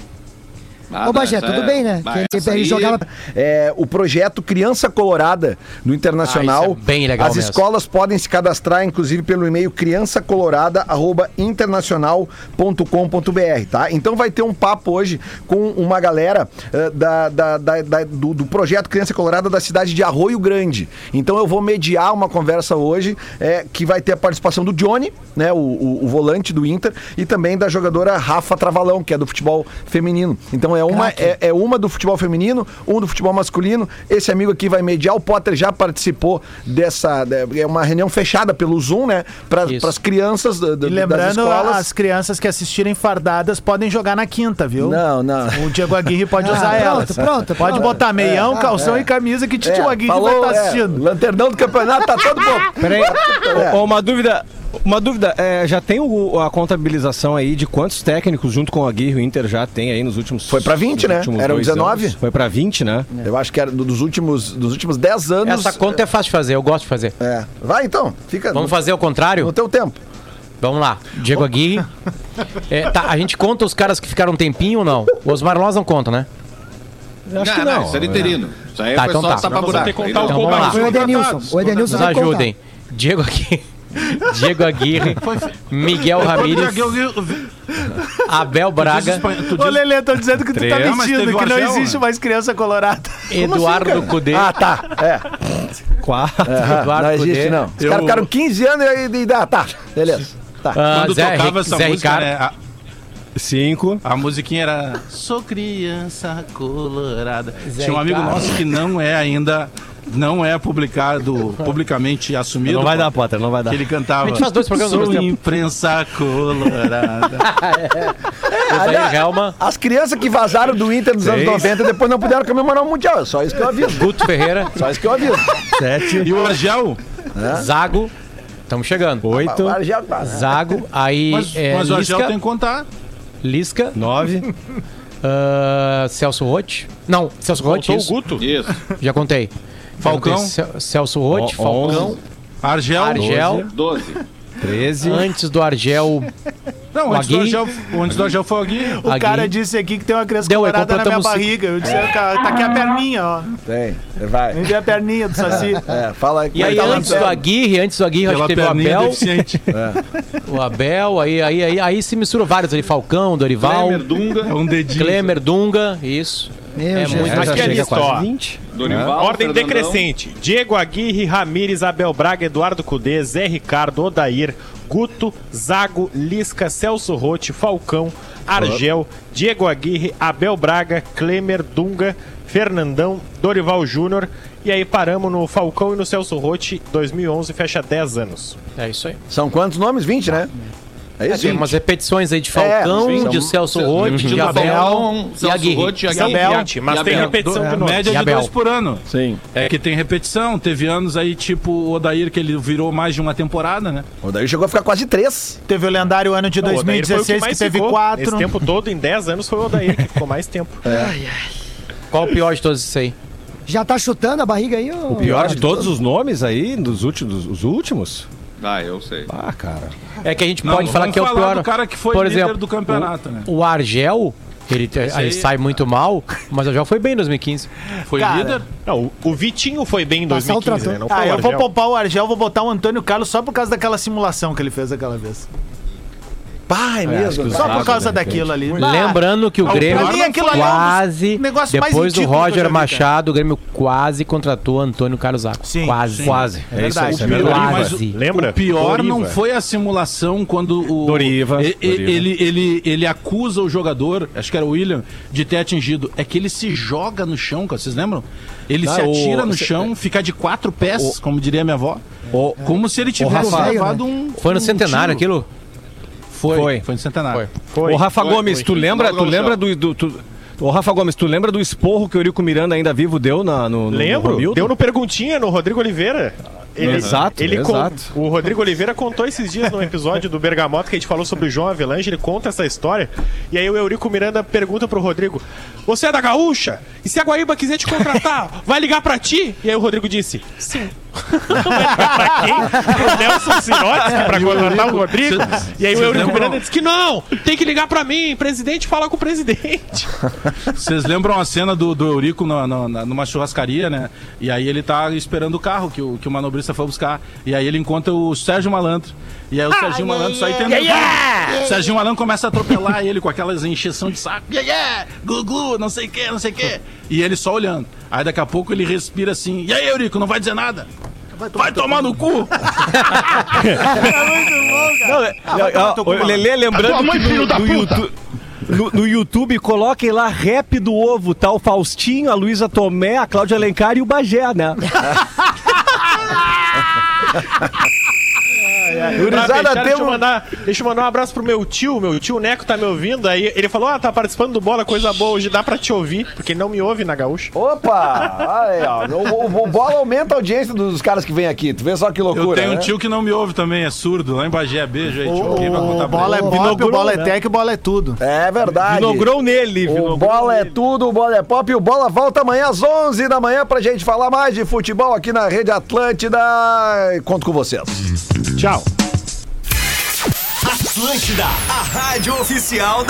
Ô, Bagé, tudo é- bem, né? Bah, ele aí- jogava. É, o projeto Criança Colorada no Internacional. Ah, é bem legal As mesmo. escolas podem se cadastrar, inclusive, pelo e-mail criançacolorada.internacional.com.br, tá? Então vai ter um papo hoje com uma galera eh, da, da- da- da- do, do projeto Criança Colorada da cidade de Arroio Grande. Então eu vou mediar uma conversa hoje eh, que vai ter a participação do Johnny, né? O, o- o volante do Inter, e também da jogadora Rafa Travalão, que é do futebol feminino. Então é uma, é, é uma do futebol feminino, um do futebol masculino. Esse amigo aqui vai mediar. O Potter já participou dessa. É uma reunião fechada pelo Zoom, né? Para as crianças da- da- E das lembrando, escolas. as crianças que assistirem fardadas podem jogar na quinta, viu? Não, não. O Diego Aguirre pode Ah, usar pronto, elas. pronto, Pode pronto. botar meião, É, calção é. e camisa que Titio É, Aguirre falou, vai estar é, assistindo. lanternão do campeonato tá todo bom. Peraí, É. Ô, uma dúvida. Uma dúvida, é, já tem o- a contabilização aí de quantos técnicos junto com a Aguirre o Inter já tem aí nos últimos Foi pra 20, nos né? Eram dois 19? anos? Foi pra 20, né? Eu acho que era do- dos últimos, dos últimos 10 anos. Essa conta é fácil de fazer, eu gosto de fazer. É. Vai então, fica Vamos no, fazer o contrário? no teu tempo. Vamos lá. Diego Aguirre. É, tá, a gente conta os caras que ficaram um tempinho ou não? O Osmar Loz não conta, né? Acho não, que não, não. isso era interino. Isso aí Tá, foi então só tá. não. Então vamos lá. O Edenilson. O Edenilson Nos ajudem. Diego Aguirre. Diego Aguirre. Miguel Ramírez. Abel Braga. Ô, Lelê, tô dizendo que tu tá Três, mas mentindo, teve que não Argel, existe né? mais criança colorada. Eduardo Cudê. Ah, tá. É. Quatro. Aham, Eduardo não existe, Cudê. não. Os Eu- caras ficaram 15 anos e. e, e ah, tá. Beleza. Tá. Ah, Quando Zé, tocava essa Zé música, Ricardo. né, a, Cinco. a musiquinha era Sou criança colorada. Zé Tinha um amigo Ricardo. nosso que não é ainda, não é publicado, publicamente assumido. Não vai dar, Potter, não vai dar. Que ele cantava. A gente faz dois programas Sou imprensa colorada. Odair Helma. As crianças que vazaram do Inter nos anos Seis. 90 depois não puderam comemorar o Mundial. É Só isso que eu aviso. Guto Ferreira. Só isso que eu aviso. Sete. e o Argel? Zago. Estamos chegando. Oito. Agora já tá, né? Zago. Aí Mas, é, mas o Argel tem que contar. Lisca. Nove. ah, Celso Rotti. Não, Celso Rotti. Faltou o Isso. Guto. Isso. Já contei. Falcão. Celso Rotti, Falcão. Argel. Argel. 12. Treze. Antes do Argel. Não, antes do. Argel, antes do Argel foi o Aguirre. O Aguirre. cara disse aqui que tem uma criança Deu, aí colorada na minha barriga. Eu disse, cara, tá aqui a perninha, ó. Tem. Vai. Vem a perninha do Saci. É, fala aí. E aí, Tá lá antes do. Aguirre, antes do Aguirre, acho Pela que teve o Abel. deficiente. O Abel, aí, aí, aí, aí se misturou vários ali. Falcão, Dorival, Klemer, Dunga, É um dedinho. Klemer, Dunga, isso. Meu É Jesus. muito Já Aqui é a chega lista, quase ó. 20. Dorival, Ordem Fernandão. decrescente. Diego Aguirre, Ramires, Abel Braga, Eduardo Cudê, Zé Ricardo, Odair, Guto, Zago, Lisca, Celso Rotti, Falcão, Argel, Diego Aguirre, Abel Braga, Klemer, Dunga, Fernandão, Dorival Júnior. E aí paramos no Falcão e no Celso Rotti, 2011, fecha 10 anos. É isso aí. São quantos nomes? 20, né? É isso? Tem umas repetições aí de Falcão, sim, de Celso Rotti, de de Abel Falcão, e Celso Aguirre. E Aguirre. Abel, mas tem repetição de novo. média de dois por ano. Sim. É que tem repetição. Teve anos aí, tipo o Odair, que ele virou mais de uma temporada, né? O daí chegou a ficar quase três. Teve o lendário ano de Não, o Odair foi o 2016 que, mais teve ficou. quatro. Esse tempo todo, em 10 anos, foi o Odair que ficou mais tempo. Qual o pior de todos esses aí? Já tá chutando a barriga aí? O pior de todos os nomes aí, dos últimos, os últimos? Ah, eu sei. Ah, cara. É que a gente Não, pode falar que é o pior. do cara que foi Por líder exemplo, do campeonato, né? O Argel, ele, aí- sai muito mal, mas o Argel foi bem em 2015. Foi Cara, líder? Não, o- o Vitinho foi bem em Passar o 2015, né? trator. Não foi Ah, o eu vou poupar o Argel, vou botar o Antônio Carlos só por causa daquela simulação que ele fez aquela vez. Pai, mesmo. Só por causa né, daquilo ali. Lembrando que o Grêmio é quase, depois do Roger Machado, o Grêmio quase contratou Antônio Carlos Zago. Sim, quase. Quase. É isso aí. verdade. isso é Quase. o, Lembra? o pior não foi a simulação quando o. Doriva. Ele, ele, ele acusa o jogador, acho que era o William, de ter atingido. É que ele se joga no chão, cara, vocês lembram? Ele Ah, se atira no chão, fica de quatro pés, como diria minha avó. Como se ele tivesse levado um. Foi no centenário aquilo? Foi, Foi. foi, no centenário. Ô, Rafa Foi, Gomes, foi. tu lembra, tu no lembra do, do tu- Ô, Rafa Gomes, tu lembra do esporro que o Eurico Miranda ainda vivo deu na, no, no Lembro, Romildo? deu no Perguntinha, no Rodrigo Oliveira. Exato, ele exato. O Rodrigo Oliveira contou esses dias no episódio do Bergamota que a gente falou sobre o João Avelange, ele conta essa história. E aí o Eurico Miranda pergunta pro Rodrigo: Você é da Gaúcha? E se a Guaíba quiser te contratar, vai ligar pra ti? E aí o Rodrigo disse: Sim. Pra quem? Pro Nelson Sirotsky pra contratar o Rodrigo? E aí o Eurico? Miranda disse que não, tem que ligar pra mim, presidente fala com o presidente. Vocês lembram a cena do, do Eurico na- na- na- numa churrascaria, né? E aí ele tá esperando o carro que o, que o manobrista foi buscar. E aí ele encontra o Sérgio Malandro. E aí o Serginho Malandro sai tentando. O Serginho Malandro começa a atropelar ele com aquelas encheção de saco. Yeah, yeah! Glu, glu, não sei o que, não sei o que. E ele só olhando. Aí daqui a pouco ele respira assim. E aí, Eurico, não vai dizer nada? Vai tomar no cu! Não, é- ó, ó, Lelê, lembrando que no, no YouTube, no, no YouTube, coloquem lá rap do ovo, tá? O Faustinho, a Luísa Tomé, a Cláudia Alencar e o Bagé, né? Gurizada, fechar, deixa, eu temos... mandar, deixa eu mandar um abraço pro meu tio. Meu tio Neco tá me ouvindo. Aí ele falou: Ah, tá participando do bola, coisa boa. Hoje dá pra te ouvir, porque ele não me ouve na gaúcha. Opa! Aí, ó. O, o- o bola aumenta a audiência dos caras que vêm aqui. Tu vê só que loucura. Eu tenho um né? tio que não me ouve também, é surdo, lá em Bagé. Beijo aí, tio. O, bola é pop, o bola é né? tech, o bola é tudo. É verdade. Vinogrou nele, O Bola é nele. tudo, o Bola é pop e o Bola volta amanhã às 11 da manhã pra gente falar mais de futebol aqui na Rede Atlântida. Conto com vocês. Tchau. Atlântida, a rádio oficial da